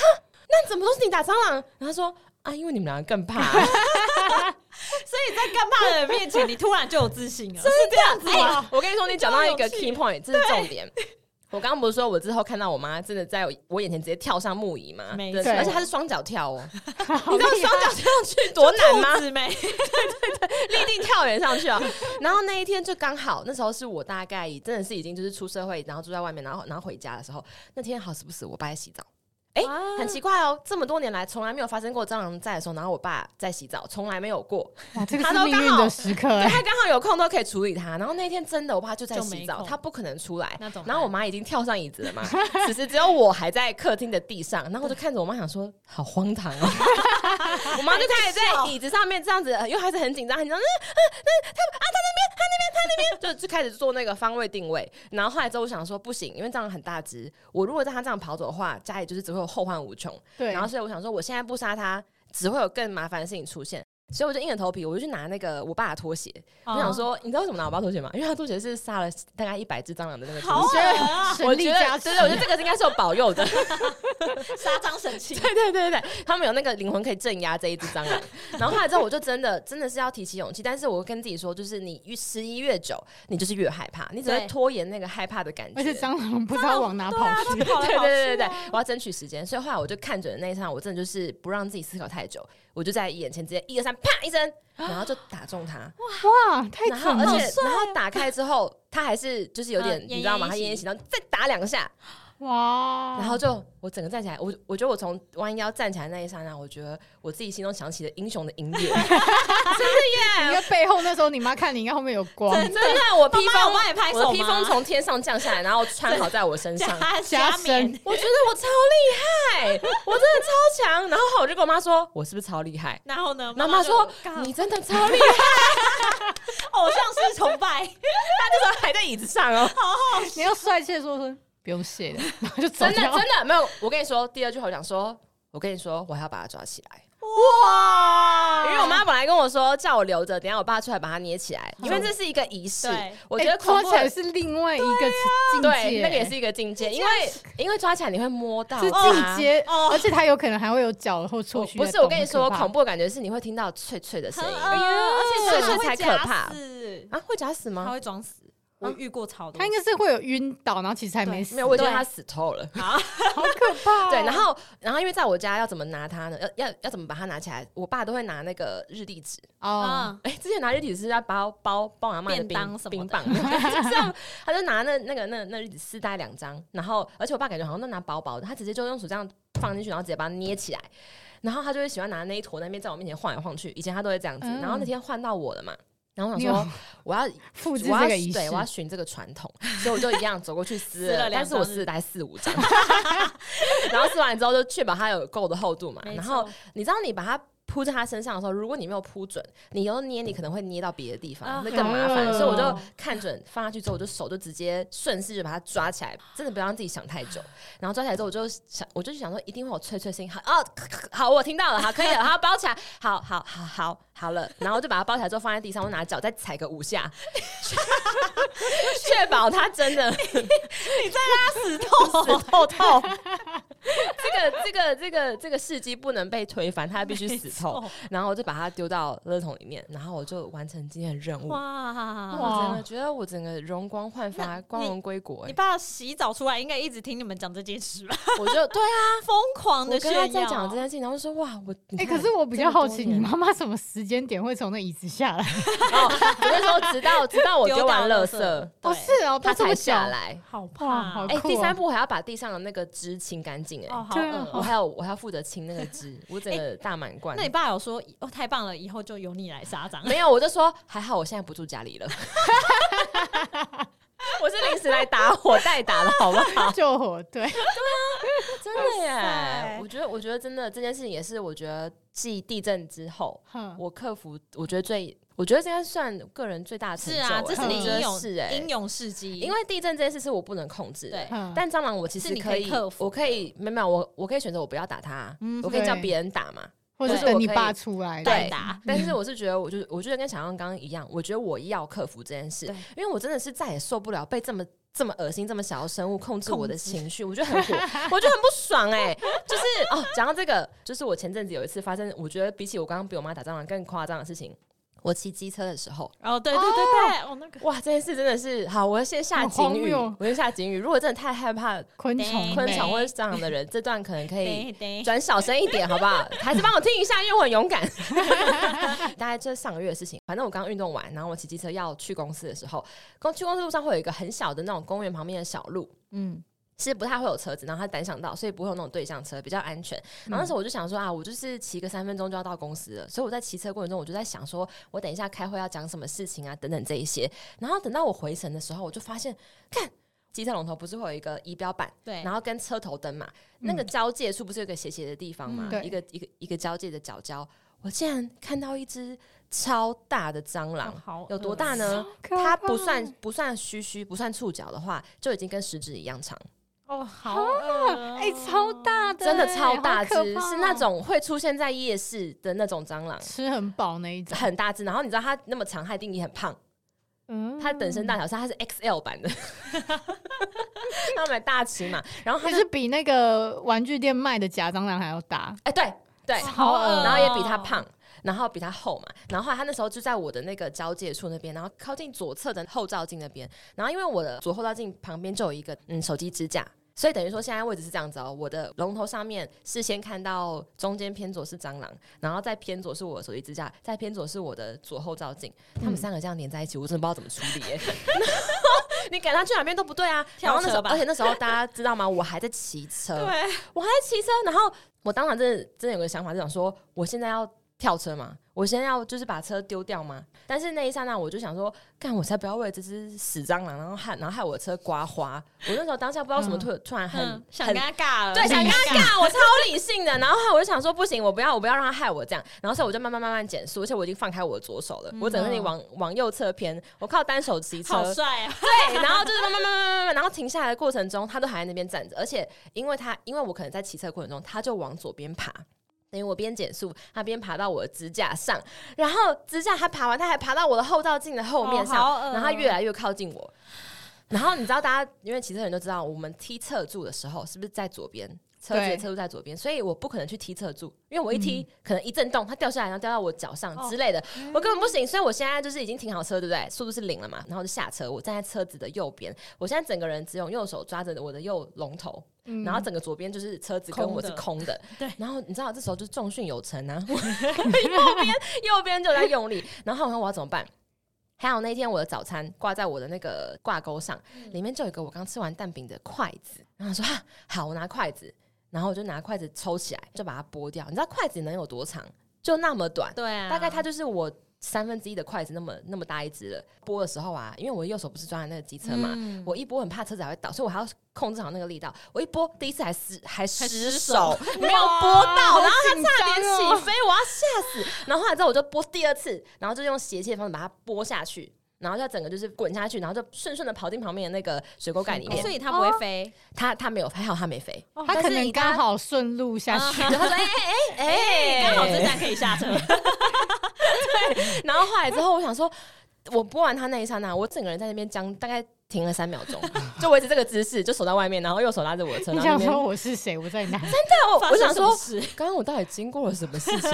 那怎么都是你打蟑螂？然后他说。啊，因为你们两个更怕、所以在更怕的人面前，你突然就有自信了，是这样子吗？哎我跟你说，你讲到一个 key point，这是重点。我刚刚不是说我之后看到我妈真的在我眼前直接跳上木椅吗？没对错而且她是双脚跳哦，好你知道双脚跳上去多难吗？对对对立定跳远上去哦！然后那一天就刚好，那时候是我大概真的是已经就是出社会，然后住在外面，然后然后回家的时候，那天好死不死我爸在洗澡。哎、哇很奇怪哦，这么多年来从来没有发生过蟑螂在的时候，然后我爸在洗澡，从来没有过。哇，这个他是命运都刚好的时刻对哎。他刚好有空都可以处理它。然后那天真的，我爸就在洗澡，他不可能出来然后我妈已经跳上椅子了嘛，此时只有我还在客厅的地上。然后我就看着我妈，想说好荒唐哦。我妈就开始在椅子上面这样子，因为还是很紧张，很紧张。嗯嗯，那他啊，他那边，他那边，他那边，就就开始做那个方位定位。然后后来之后，我想说不行，因为蟑螂很大只，我如果让它这样跑走的话，家里就是只会有后患无穷。对，然后所以我想说，我现在不杀他，只会有更麻烦的事情出现。所以我就硬着头皮，我就去拿那个我爸的拖鞋。哦我想说，你知道为什么拿我爸拖鞋吗？因为他拖鞋是杀了大概一百只蟑螂的那个好拖鞋。我觉得，力加持对对，我觉得这个应该是有保佑的。杀蟑神器。对对对对对，他们有那个灵魂可以镇压这一只蟑螂。然后后来之后，我就真的真的是要提起勇气，但是我跟自己说，就是你越时一越久，你就是越害怕，你只会拖延那个害怕的感觉。而且蟑螂不知道往哪跑去。对啊对对对对我要争取时间，所以后来我就看准了那一场，我真的就是不让自己思考太久，我就在眼前直接一二三，啪一声，然后就打中他，哇，太然后而准了！且然后打开之后，他还是就是有点嗯你知道吗？奄奄一息他奄奄一息，然后再打两下，哇，然后就我整个站起来，我我觉得我从弯腰站起来那一刹那，我觉得我自己心中响起了英雄的音乐，因为背后那时候你妈看你，应该后面有光，真的，我披风帮你拍手我的披风从天上降下来，然后穿好在我身上。加加加冕深，我觉得我超厉害，我真的超强。然后我就跟我妈说，我是不是超厉害？然后呢？妈妈说你真的超厉害，偶像式崇拜，她那时候还在椅子上哦，好好你要帅气的说说不用谢了，然后就走真的掉。真的没有。我跟你说，第二句话我讲说，我跟你说，我还要把它抓起来，哇因为我妈本来跟我说叫我留着，等一下我爸出来把它捏起来，因为这是一个仪式对。我哎觉得恐怖的。抓起来是另外一个境界，对，那个也是一个境界，因为因为抓起来你会摸到是它进阶，哦而且它有可能还会有脚或我触须。不是，我跟你说，恐怖。怖的感觉是你会听到脆脆的声音而且所以真的会才可怕啊，会假死他吗？会装死。我遇过超多次，它应该是会有晕倒，然后其实还没死，没有，我觉得他死透了。好 好可怕哦。对，然后然后因为在我家要怎么拿它呢？要要要怎么把它拿起来？我爸都会拿那个日历纸。哦，嗯，哎、之前拿日历纸是要包包包我阿妈的冰当什么的冰棒，这样他就拿那那个那那日历纸撕大概两张，然后而且我爸感觉好像都拿薄薄的，他直接就用手这样放进去，然后直接把它捏起来。然后他就会喜欢拿那一坨那边在我面前晃来晃去，以前他都会这样子。嗯然后那天换到我了嘛，然后我想说我要 复制这个仪式对，我要寻这个传统，所以我就一样走过去撕但是我撕了大概四五张，然后撕完之后就确保它有够的厚度嘛。然后你知道你把它铺在他身上的时候，如果你没有铺准，你有捏你可能会捏到别的地方，啊那更麻烦。哦所以我就看准放下去之后，我就手就直接顺势就把它抓起来，真的不要让自己想太久。然后抓起来之后，我就想，我就想说一定会有脆脆声音。好哦，好，我听到了，好，可以了，好包起来，好好好好好了。然后就把它包起来之后放在地上，我拿脚再踩个五下，确保它真的你在拉死透死透透。这个这个这个这个事迹不能被推翻，它必须死然后我就把它丢到垃圾桶里面，然后我就完成今天的任务。哇我真的觉得我整个容光焕发，光荣归国、欸。你爸洗澡出来，应该一直听你们讲这件事吧？我就对啊，疯狂的我跟他炫耀，在讲这件事情，然后就说哇，我哎，可是我比较好奇，你妈妈什么时间点会从那椅子下来？哦，我就说直到 直到我丢完垃圾，哦，是哦，他才。下来。好怕好哎、第三步还要把地上的那个汁清干净哎。哦，好我还有我还要负责清那个汁，我整个大满贯。那你爸有说哦，太棒了，以后就由你来杀蟑。没有，我就说还好，我现在不住家里了。我是临时来打火代打的，好不好？救火队，真的耶！我觉得，我觉得真的这件事情也是，我觉得继地震之后，我克服我觉得最我觉得这应该算个人最大的成就、是啊，欸。这是你英勇是哎、英勇事迹，因为地震这件事是我不能控制的，但蟑螂我其实可以，可以克服我可以没有没有我我可以选择我不要打它，嗯。我可以叫对。别人打嘛。或者就是等你爸出来，对答 但是我是觉得，我就是我觉得跟想象刚刚一样，我觉得我要克服这件事，因为我真的是再也受不了被这么。这么恶心、这么小的生物控制我的情绪，我觉得很火，我觉得很不爽哎、就是哦，讲到这个，就是我前阵子有一次发生，我觉得比起我刚刚比我妈打蟑螂更夸张的事情。我骑机车的时候，哦，对对对对，哦那个哇，这件事真的是好，我要先下警语，谬我先下警语。如果真的太害怕昆虫昆虫或者是蟑螂的人，这段可能可以对对，转小声一点，好不好？还是帮我听一下，因为我很勇敢。大概这上个月的事情，反正我刚运动完，然后我骑机车要去公司的时候，公去公司路上会有一个很小的那种公园旁边的小路。嗯，其实不太会有车子，然后他单向道，所以不会有那种对向车，比较安全。然后那时候我就想说啊，我就是骑个三分钟就要到公司了，所以我在骑车过程中，我就在想说，我等一下开会要讲什么事情啊，等等这一些。然后等到我回神的时候，我就发现，看机车龙头不是会有一个仪表板，对，然后跟车头灯嘛，那个交界处不是有个斜斜的地方嘛，嗯一个一个一个交界的角角，我竟然看到一只超大的蟑螂。好有多大？呢？它不算不算须须，不算触角的话，就已经跟食指一样长。哦，好饿，哎、超大的欸，真的超大好只，是那种会出现在夜市的那种蟑螂，吃很饱那一种，很大只。然后你知道它那么长，它一定也很胖，嗯它本身大小是它是 XL 版的，他买大尺码。然后它是比那个玩具店卖的假蟑螂还要大，哎、对对，超恶然后也比它胖。然后比它厚嘛，然后后来他那时候就在我的那个交界处那边，然后靠近左侧的后照镜那边，然后因为我的左后照镜旁边就有一个嗯手机支架，所以等于说现在位置是这样子哦，我的龙头上面是先看到中间偏左是蟑螂，然后再偏左是我的手机支架，再偏左是我的左后照镜，他们三个这样连在一起，我真的不知道怎么处理耶。你赶他去哪边都不对啊，然后那时候，而且那时候大家知道吗？我还在骑车，对，我还在骑车，然后我当场真的真的有个想法，就想说，我现在要跳车嘛？我先要就是把车丢掉嘛？但是那一刹那，我就想说，干，我才不要为了这只死蟑螂，然后害然后害我的车刮花。我那时候当下不知道什么突突然很、嗯，想很跟他尬了，对，想跟他尬，尬，我超理性的。然后我就想说，不行，我不要，我不要让他害我这样。然后所以我就慢慢慢慢减速，而且我已经放开我的左手了，我整个人往往右侧偏，我靠单手骑车，好帅啊！对，然后就是慢慢慢慢慢慢，然后停下来的过程中，他都还在那边站着，而且因为他因为我可能在骑车的过程中，他就往左边爬。等于我边减速，他边爬到我的支架上，然后支架他爬完，他还爬到我的后照镜的后面上，然后他越来越靠近我。然后你知道，大家因为骑车人都知道，我们踢侧柱的时候是不是在左边？车子的对。侧柱在左边，所以我不可能去踢侧柱，因为我一踢、可能一震动，它掉下来，然后掉到我脚上之类的，我根本不行。所以我现在就是已经停好车，对不对？速度是零了嘛，然后就下车，我站在车子的右边，我现在整个人只用右手抓着我的右龙头，嗯然后整个左边就是车子跟我是空的，对。然后你知道这时候就是重训有成啊，我 右边右边就在用力，然后我说我要怎么办？还好那天我的早餐挂在我的那个挂钩上，里面就有一个我刚吃完蛋饼的筷子，然后我说哈好，我拿筷子，然后我就拿筷子抽起来，就把它剥掉。你知道筷子能有多长？就那么短，对啊，大概它就是我三分之一的筷子那么那么大一只了。剥的时候啊，因为我右手不是抓在那个机车嘛，嗯我一拨很怕车子还会倒，所以我还要控制好那个力道。我一拨，第一次还失还失失手手，没有拨到，然后它差点起飞，我要吓死。然后后来之后我就拨第二次，然后就用斜切的方式把它拨下去。然后就整个就是滚下去，然后就顺顺的跑进旁边的那个水沟盖里面哦所。以它不会飞，它它没有，还好它没飞。哦他可能刚好顺路下去，然后 他说：“哎哎哎哎，刚好这站可以下车，对然后后来之后，我想说，我播完它那一刹那，我整个人在那边僵，大概停了三秒钟，就维持这个姿势，就手在外面，然后右手拉着我的车，你想说我是谁？我在哪？真的我我想说，是刚刚我到底经过了什么事情？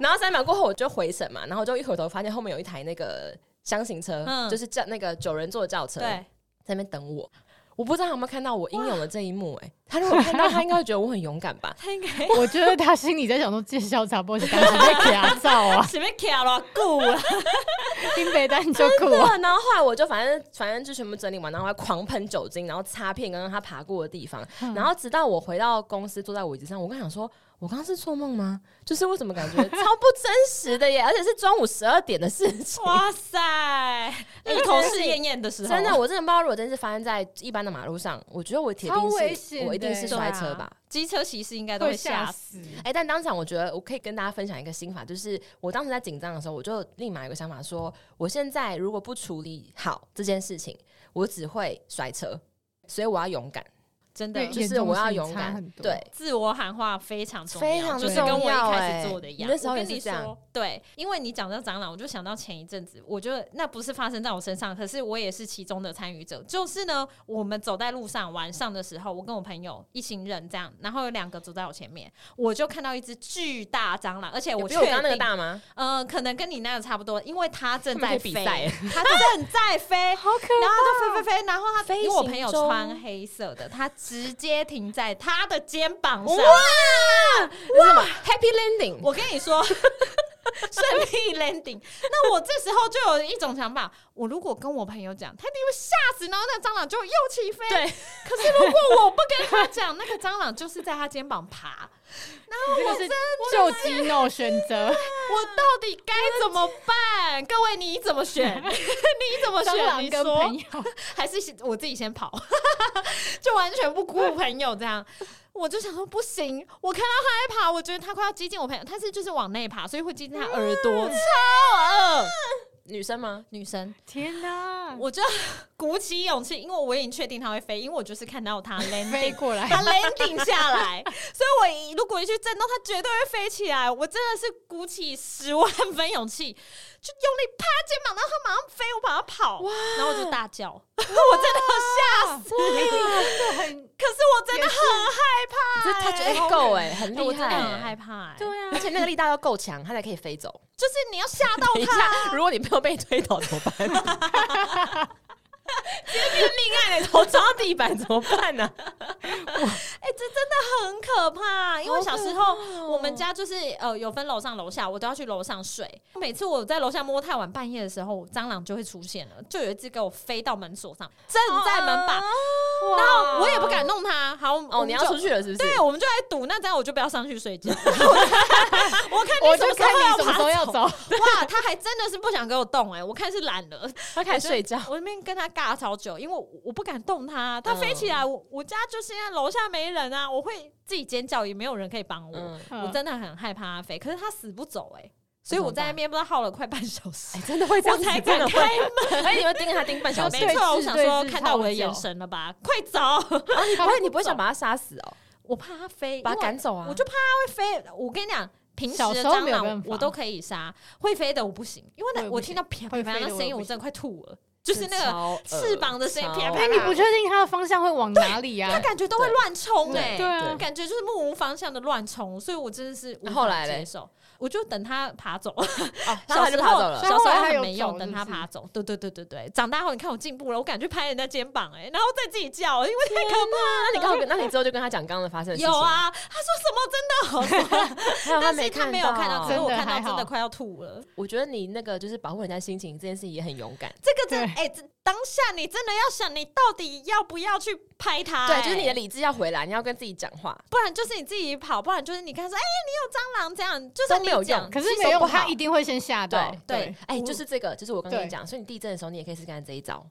然后三秒过后，我就回神嘛，然后就一回头发现后面有一台那个箱型车，嗯。就是叫那个九人座轿车，对，在那边等我。我不知道他有没有看到我英勇的这一幕、哎，他如果看到，他应该会觉得我很勇敢吧？他应该 我觉得他心里在想说，介绍差不多是当时在给他照啊，前面卡了够了，听北单就酷对啊。然后后来我就反正反正就全部整理完，然后还狂喷酒精，然后擦片刚刚他爬过的地方，然后直到我回到公司坐在我椅子上，我跟他讲说，我刚刚是做梦吗？就是为什么感觉 超不真实的耶？而且是中午十二点的事情。哇塞，那个头是艳艳的时候，真的，我真的不知道，如果真是发生在一般的马路上，我觉得我铁定超危是，险我一定是的摔车吧。机车骑士应该都会吓吓死。死。哎、但当场我觉得我可以跟大家分享一个心法，就是我当时在紧张的时候，我就立马有个想法说，我现在如果不处理好这件事情，我只会摔车，所以我要勇敢，真的对就是我要勇敢很，多对。自我喊话非常重要，非常就是跟我一开欸始做的一样。你那时候我跟你说，对，因为你讲到蟑螂，我就想到前一阵子，我觉得那不是发生在我身上，可是我也是其中的参与者。就是呢，我们走在路上晚上的时候，我跟我朋友一行人这样，然后有两个走在我前面，我就看到一只巨大蟑螂，而且我确有比我刚刚那个，大吗？呃，可能跟你那个差不多，因为它正在比飞，赛它正在飞，好可然后它就飞飞飞，然后它飞因为我朋友穿黑色的，它直接停在他的肩膀上。哇是什么？Happy Landing？我跟你说，顺利 landing。那我这时候就有一种想法，我如果跟我朋友讲，他一定会吓死，然后那个蟑螂就又起飞。对，可是如果我不跟他讲，那个蟑螂就是在他肩膀爬，这个是救急 no 选择，我到底该怎么办？各位你怎么选？你怎么选？你说朋友，还是我自己先跑，就完全不顾朋友这样。我就想说不行，我看到他在爬，我觉得他快要接近我朋友，但是就是往内爬，所以会接近他耳朵，超恶。女生吗？女生，天哪，我就鼓起勇气，因为我已经确定他会飞，因为我就是看到他 飞 landing，过来，他 landing 下来，所以我一如果一去震动，它绝对会飞起来。我真的是鼓起十万分勇气，就用力拍他肩膀，然后他马上飞，我把他跑，然后我就大叫，我真的吓死，可是我真的很害怕、这他觉得够哎，很厉我真的很害欸，害怕、欸，对啊。而，且那个力道要够强，他才可以飞走。就是你要吓到 等一他，下，如果你没有被推倒怎么办？直接变命案的头撞到地板怎么办呢？哎、这真的很可怕。因为小时候哦我们家就是呃有分楼上楼下，我都要去楼上睡。每次我在楼下摸太晚半夜的时候，蟑螂就会出现了。就有一只给我飞到门锁上，正在门把，然后我也不敢弄它。好，哦，你要出去。了是不是？对，我们就来赌，那这样我就不要上去睡觉。我看我你什么时就看你候要爬要走。哇，他还真的是不想给我动哎、我看是懒了。他开始睡觉。我那边跟他尬超久，因为我我不敢动他，他飞起来，我我家就现在楼下没人啊，我会自己尖叫，也没有人可以帮我，嗯，我真的很害怕他飞，可是他死不走哎、所以我在那边不知道耗了快半小时哎，，真的会这样子，我才真的你会盯着他盯半小时？对没错，我峙对想说峙看到我的超久眼神了吧，快走！啊，你 不会，你不会想把他杀死哦，我怕他飞，把他因为赶走啊？我就怕他会飞。我跟你讲。平时的小时候蟑螂没有办法我都可以杀，会飞的我不行，因为那我也不我听到啪啪会啪那声音，我真的快吐了。就是那个翅膀的声音超啪啪哎，你不确定它的方向会往哪里呀它？感觉都会乱冲哎，对啊感觉就是目无方向的乱冲，所以我真的是无法接受。我就等他爬走，哦，小时候爬走了小时候没用，等他爬走。对对对对对，长大后你看我进步了，我敢去拍人家肩膀哎，然后再自己叫，因为太可怕那你刚好，那你之后就跟他讲刚刚的发生的事情。有，啊。他说什么真的 但是他没有看到，可是我看到真的快要吐了。我觉得你那个就是保护人家心情这件事情也很勇敢。这个真对哎，这当下你真的要想，你到底要不要去拍他？对，就是你的哎理智要回来，你要跟自己讲话。不然就是你自己跑，不然就是你看说，哎、你有蟑螂这样，就算都没有你讲用可是没有，吸收不好它一定会先吓到。对哎、就是这个，就是我刚刚跟对你讲，所以你地震的时候，你也可以试试看这一招，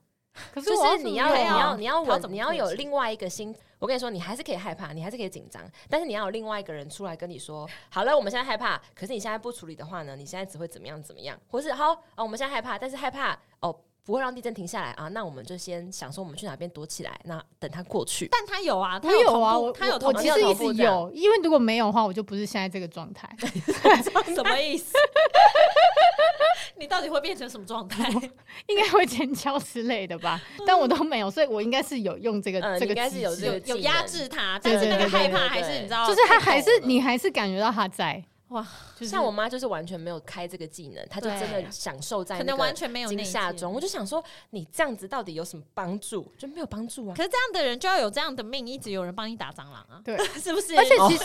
可是就我是你要你要你要他要怎稳，你要有另外一个心。我跟你说，你还是可以害怕，你还是可以紧张，但是你要有另外一个人出来跟你说，好了，我们现在害怕，可是你现在不处理的话呢，你现在只会怎么样怎么样，或是好哦，我们现在害怕，但是害怕哦。不会让地震停下来啊，那我们就先想说我们去哪边躲起来，那等它过去。但他有啊，他有啊，同步我他有同步我我其实一直有，因为如果没有的话，我就不是现在这个状态。什么意思？你到底会变成什么状态？应该会尖叫之类的吧，但我都没有，所以我应该是有用这个嗯这个你应该是有机制有压制他，对但是那个害怕还是你知道，就是他还是你还是感觉到他在哇，就是像我妈就是完全没有开这个技能，她就真的享受在可能完全没有惊吓中。我就想说，你这样子到底有什么帮助？就没有帮助啊可。是这样的人就要有这样的命，一直有人帮你打蟑螂啊，对，是不是？而且其实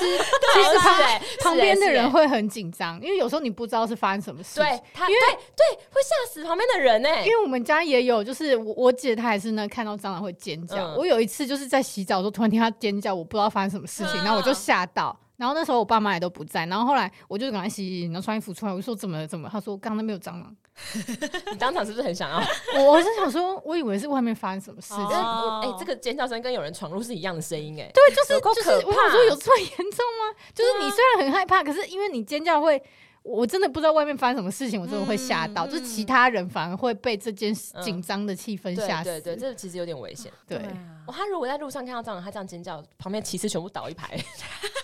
其实旁边的人会会很紧张，因为有时候你不知道是发生什么事。对他，对对会吓死旁边的人呢。因为我们家也有，就是我我姐她也是呢，看到蟑螂会尖叫。嗯我有一次就是在洗澡的时候，突然听她尖叫，我不知道发生什么事情，嗯然后我就吓到，然后那时候我爸妈也都不在，然后后来我就赶快洗洗，然后穿衣服出来，我就说怎么了怎么了？他说刚刚那边有蟑螂。你当场是不是很想要？我我是想说，我以为是外面发生什么事但我哎、这个尖叫声跟有人闯入是一样的声音哎、对，就是就是，我想说有这么严重吗？就是你虽然很害怕，可是因为你尖叫会，我真的不知道外面发生什么事情，我真的会吓到。嗯就是其他人反而会被这件嗯紧张的气氛吓死。对对对，这其实有点危险。对他如果在路上看到蟑螂，他这样尖叫，旁边骑士全部倒一排，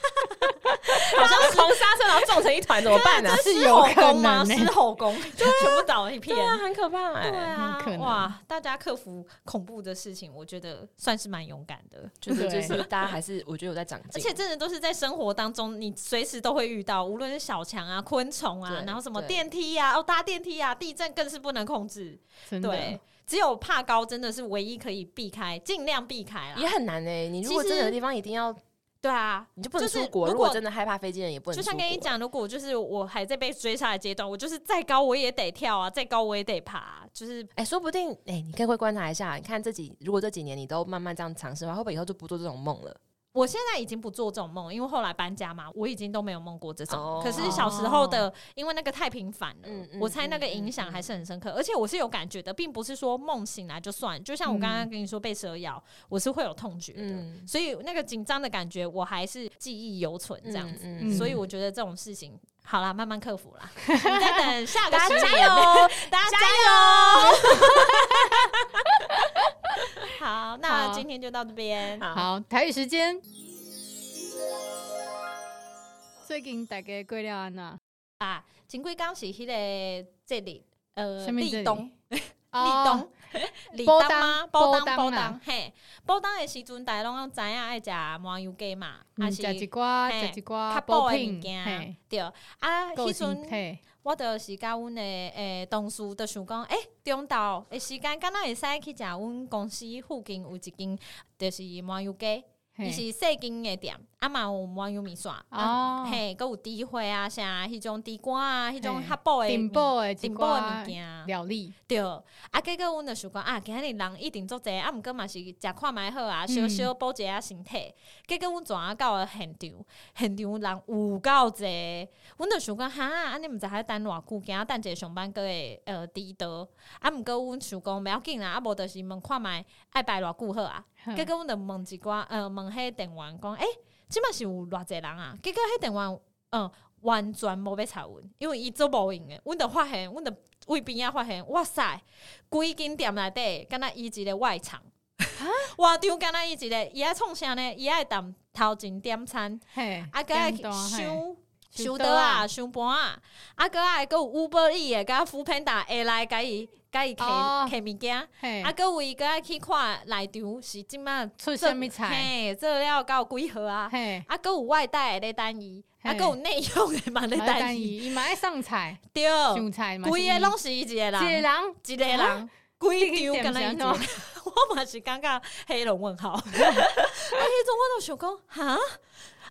好像狂刹车然后撞成一团，怎么办呢、啊？是有可功吗？能欸狮吼功 全部倒一片对。啊，很可怕哎、对啊可，哇！大家克服恐怖的事情，我觉得算是蛮勇敢的。就是就是大家还是我觉得有在长而，且真的都是在生活当中，你随时都会遇到，无论是小强啊、昆虫啊，然后什么对电梯啊、哦搭电梯啊、地震更是不能控制。对，只有怕高真的是唯一可以避开，尽量避开也。很难哎、你如果真的有地方一定要，对啊，你就不能就是出国。如果如果真的害怕飞机人，也不能就出国。像跟你讲，如果就是我还在被追杀的阶段，我就是再高我也得跳啊，再高我也得爬，就是哎、说不定哎、你更会观察一下，你看这几，如果这几年你都慢慢这样尝试的话，会不会以后就不做这种梦了？我现在已经不做这种梦，因为后来搬家嘛，我已经都没有梦过这种。哦可是小时候的，因为那个太频繁了，我猜那个影响还是很深刻。而且我是有感觉的，并不是说梦醒来就算。就像我刚刚跟你说被蛇咬，我是会有痛觉的，嗯所以那个紧张的感觉我还是记忆犹存这样子。所以我觉得这种事情。好啦，慢慢克服啦。再等下个大家十年加油，大家加油！好，那今天就到这边。好，好，台语时间。最近大家过了安娜，啊，前几刚是迄个这里，呃，什么立冬，立哦冬，立冬吗？宝宝冬，宝当啦冬，嘿，宝冬的时阵，大家拢知影爱食麻油鸡嘛，还食一寡，嘿食一寡较补的物品，件，，对。啊，够迄阵我就是甲阮的诶同事，就想讲，诶，中昼的时间，敢若会使去食阮公司附近有一间，就是麻油鸡。伊是细间的店，啊嘛有麻油面线，啊哦嘿，佮有猪血啊，啥迄种猪肝啊，迄种嘿较补的顶部的一顶部的物件。料理，对，啊，结果阮就想讲啊，今日人一定足济，啊，毋过嘛是食看觅好啊，小嗯小补一下身体。结果阮转啊到了现场，现场人有够济，阮就想讲哈，安尼毋知还等偌久，今仔等者上班个会呃迟到。啊，毋过阮想讲袂要紧啦，啊无就是问看觅爱排偌久好啊。哼结果阮就问一寡呃问迄店员讲，诶、即码是有偌济人啊？结果迄电话嗯完全无要睬阮，因为伊做无用诶，阮就发现，阮就位边仔发现，哇塞，规间店内底敢若伊一个外场。外场敢若伊一个，伊爱创啥呢？伊爱踮头前点餐，嘿，啊，个爱点单嘿收收收刀啊，刀啊收盘啊，啊，个爱个有 Uber E 的，甲 f o Panda 会来甲伊甲伊哦。摕摕物件。嘿。啊，，个位个爱去看内场是即摆出什么菜？嘿，做了到几盒啊？嘿，啊，个有外带的咧等伊，啊，嘿个有内用的嘛咧来等伊，伊，嘛爱上菜，对，上菜嘛规个拢是伊一个人。一个人，一个人，规场敢若伊一个啊人，我嘛是感觉黑人问号。啊，迄种我都想讲，哈。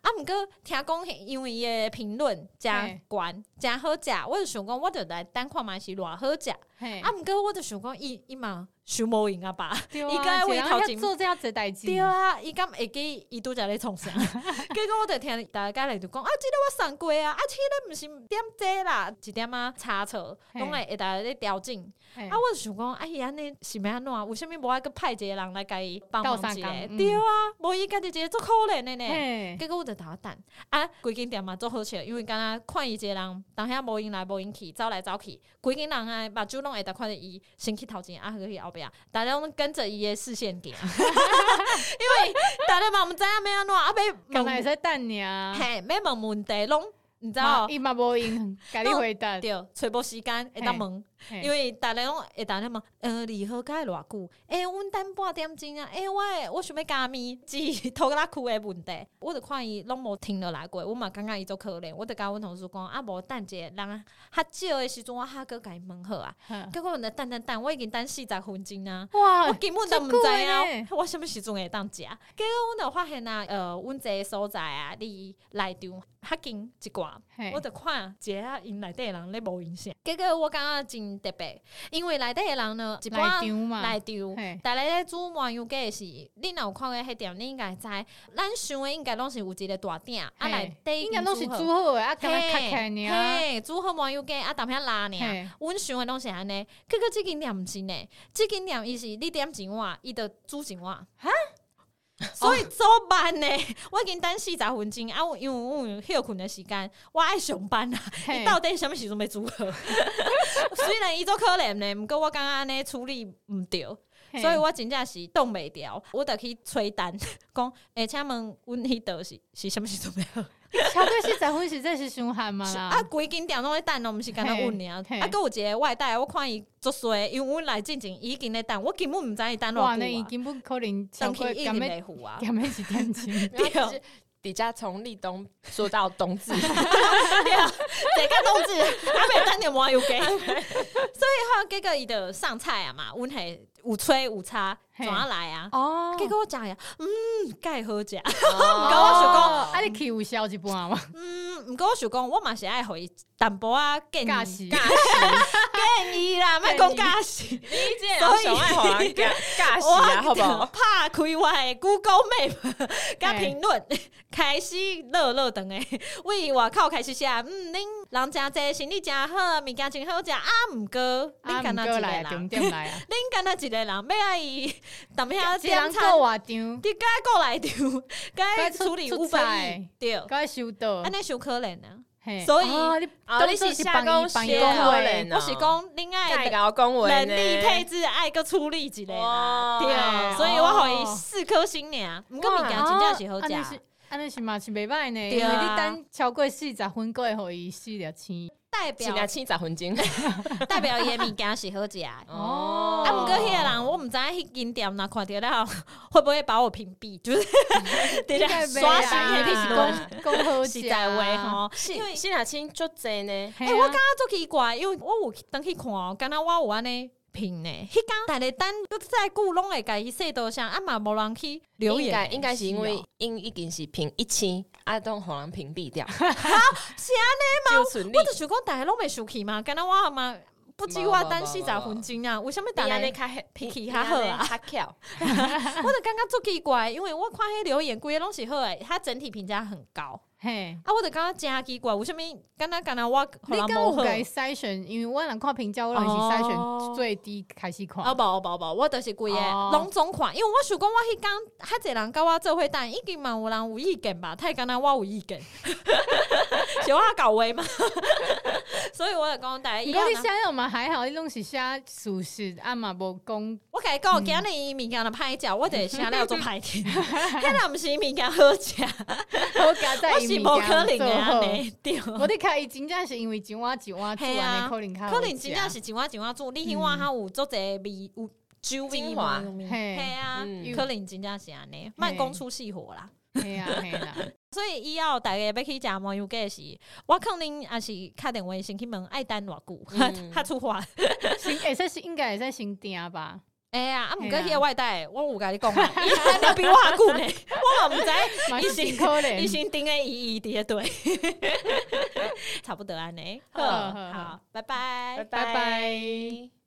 啊，毋过听讲，因为伊诶评论真嘿悬，诚好食，我就想讲，我就来等看嘛是偌好食。嘿啊，，毋过我就想讲，伊伊嘛想无用啊吧？伊个人头前做这样子的代志，对啊，伊敢会记伊拄则咧创啥？结果我就听大家来就讲啊，即个我送过啊，啊，即个毋是点这啦，一点啊差错，拢会会大家咧调整。啊，我就想讲，哎呀，安尼是要安怎？为什物无爱个派一个人来甲伊帮忙一个？共嗯对啊，无伊家己一个做可怜的呢。结果我就头等啊，规间店嘛做好笑，因为敢若看伊一个人，当遐无闲来无闲去，走来走去，规间人啊，目睭拢会得看着伊先去头前，啊，去后壁，大家拢跟着伊的视线行，因为大家嘛毋知影要安怎，啊，要问，刚才在等你啊，嘿，要问问题拢，你知道？嘛伊嘛无用，家己回答，对，揣无时间会当问，嘿因为大家拢会大家问，呃，离合该偌久？诶、阮等半点钟啊！诶、我的我想要加面，是拖拉裤的问题。我就看伊拢无停落来过，我嘛感觉伊足可怜。我就甲阮同事讲，啊，无等一个人较少的时阵，我还搁甲伊问好啊。哼结果阮就等等等，我已经等四十分钟啊。哇我，根本都毋知影我什物时阵会当食，结果阮就发现啊，呃，阮这个所在啊，离内场较近一寡，我就看一下因内底的人咧无影响。结果我感觉真真特别，因为内底的人呢，一来般场嘛，来场，嘿。大家咧煮麻油鸡的是，你若有看过迄店，你应该知，咱想的应该拢是有一个大鼎，啊嘿。内底应该拢是好。煮好的，啊，开开嘿，尔？嘿，煮好麻油鸡啊，淡遐拉尔。嘿，阮想的拢是安尼，结果即间店毋是呢，即间店伊是你点一碗，伊就煮一碗。哈，所以怎么办呢？我已经等四十分钟啊，我因为我有休困的时间，我爱上班啊。嘿伊到底什么时阵要组合？虽然伊做可怜呢，毋过我感觉安尼处理毋对，所以我真正是冻袂掉，我得去催单，讲，诶，请问阮迄道是是什么时阵要好？超过四十分实在是伤害嘛啦。啊，规间店拢咧等，拢毋是干那阮尔。嘿啊，佮有一个外带，我看伊足衰，因为阮来进前伊已经咧等，我根本毋知伊等，偌久啊。那已经不可能超等去过干咩一定袂付啊！根本是天气？然后 就是底下从立冬说到冬至，这个冬至还没等点麻油给，所以吼，结果伊就上菜啊嘛，阮系有吹有叉，怎啊来啊？哦，结果我讲呀，嗯，介好食。哦 甲我想讲啊，你去有消一半嘛？嗯，毋过我想讲，我嘛是爱互伊淡薄仔建尬议，死，建议啦，莫讲假死。你这样小爱好人尬尬死啊，好不好？拍开我的 Google Map，甲嘿评论，开始乐乐等诶，为外口开始写，嗯，恁人诚济，生理诚好，物件真好食，啊，毋过啊，恁干那一个人，点来啊！恁干那一个人，要爱伊 踮遐一人点餐够，偌张，伫该过来张，该处理五百对，该收到安。尼伤可怜啊。嘿所以哦你哦你当作是下工写讲话可怜哦我是讲恁爱盖搞恭维人力配置爱个处理一类啦，哇对，所以我互伊四颗星尔，毋过物件真正是好食。哦安尼是嘛是袂歹呢，因为你等超过四十分，过会互伊四粒星。代表七十分钟。代表伊的物件是好食的。哦。啊，毋过迄个人，我毋知影迄间店若看着了，会不会把我屏蔽？就是 直接刷新迄你是评论。讲讲好食在话话吼，因为新雅青就这呢，诶诶，我感觉足奇怪，因为我有登去看哦，敢若我有安尼评呢。迄间逐个单都再久拢会甲伊说多声，啊嘛无人去留言。应该应该是因为因已经是评一千，啊，都互人屏蔽掉，是安尼吗我。就想讲，大家拢袂生气嘛，敢若我嘛不止我等四十分钟啊，为什么大家你安？尼较脾气较好啊较巧。我就感觉足奇怪，因为我看迄留言规个拢是好诶，他整体评价很高嘿。啊，我就感觉真奇怪，为什么敢若敢若我互你人无好？敢有筛选？因为我人看评价，我人是筛哦选最低开始看。啊无无无，我就是规个哦拢总看，因为我想讲我迄工较侪人甲我做伙但，已经嘛有人有意见吧？太敢若我有意见，是我搞位嘛？所以我就讲大家一样啊。不过你写了嘛还好，你拢是写事实，啊嘛无讲。我甲你讲，今日伊物件若歹食，我就会写了做歹听。迄若毋是物件好食，好加在我是无可能的安尼，对。我伫看伊真正是因为一碗一碗煮安尼，可能较可能真正是一碗一碗煮，你迄碗较有做者味，有酒味精华嘛，有味嘿嘿啊嗯，可能真正是安尼，慢讲出细活啦。嘿啊嘿啦。所以以后大家要去食麻油鸡时，我肯定也是敲电话先去问爱等偌久，嗯 较出发。先会使是应该会使先订吧？哎呀，啊，毋过迄个外带，我有甲你讲啊，伊等了比我较久呢，我嘛毋知。伊是真可怜。伊先顶诶伊伊伫咧对，差不多安尼。好，好拜拜拜拜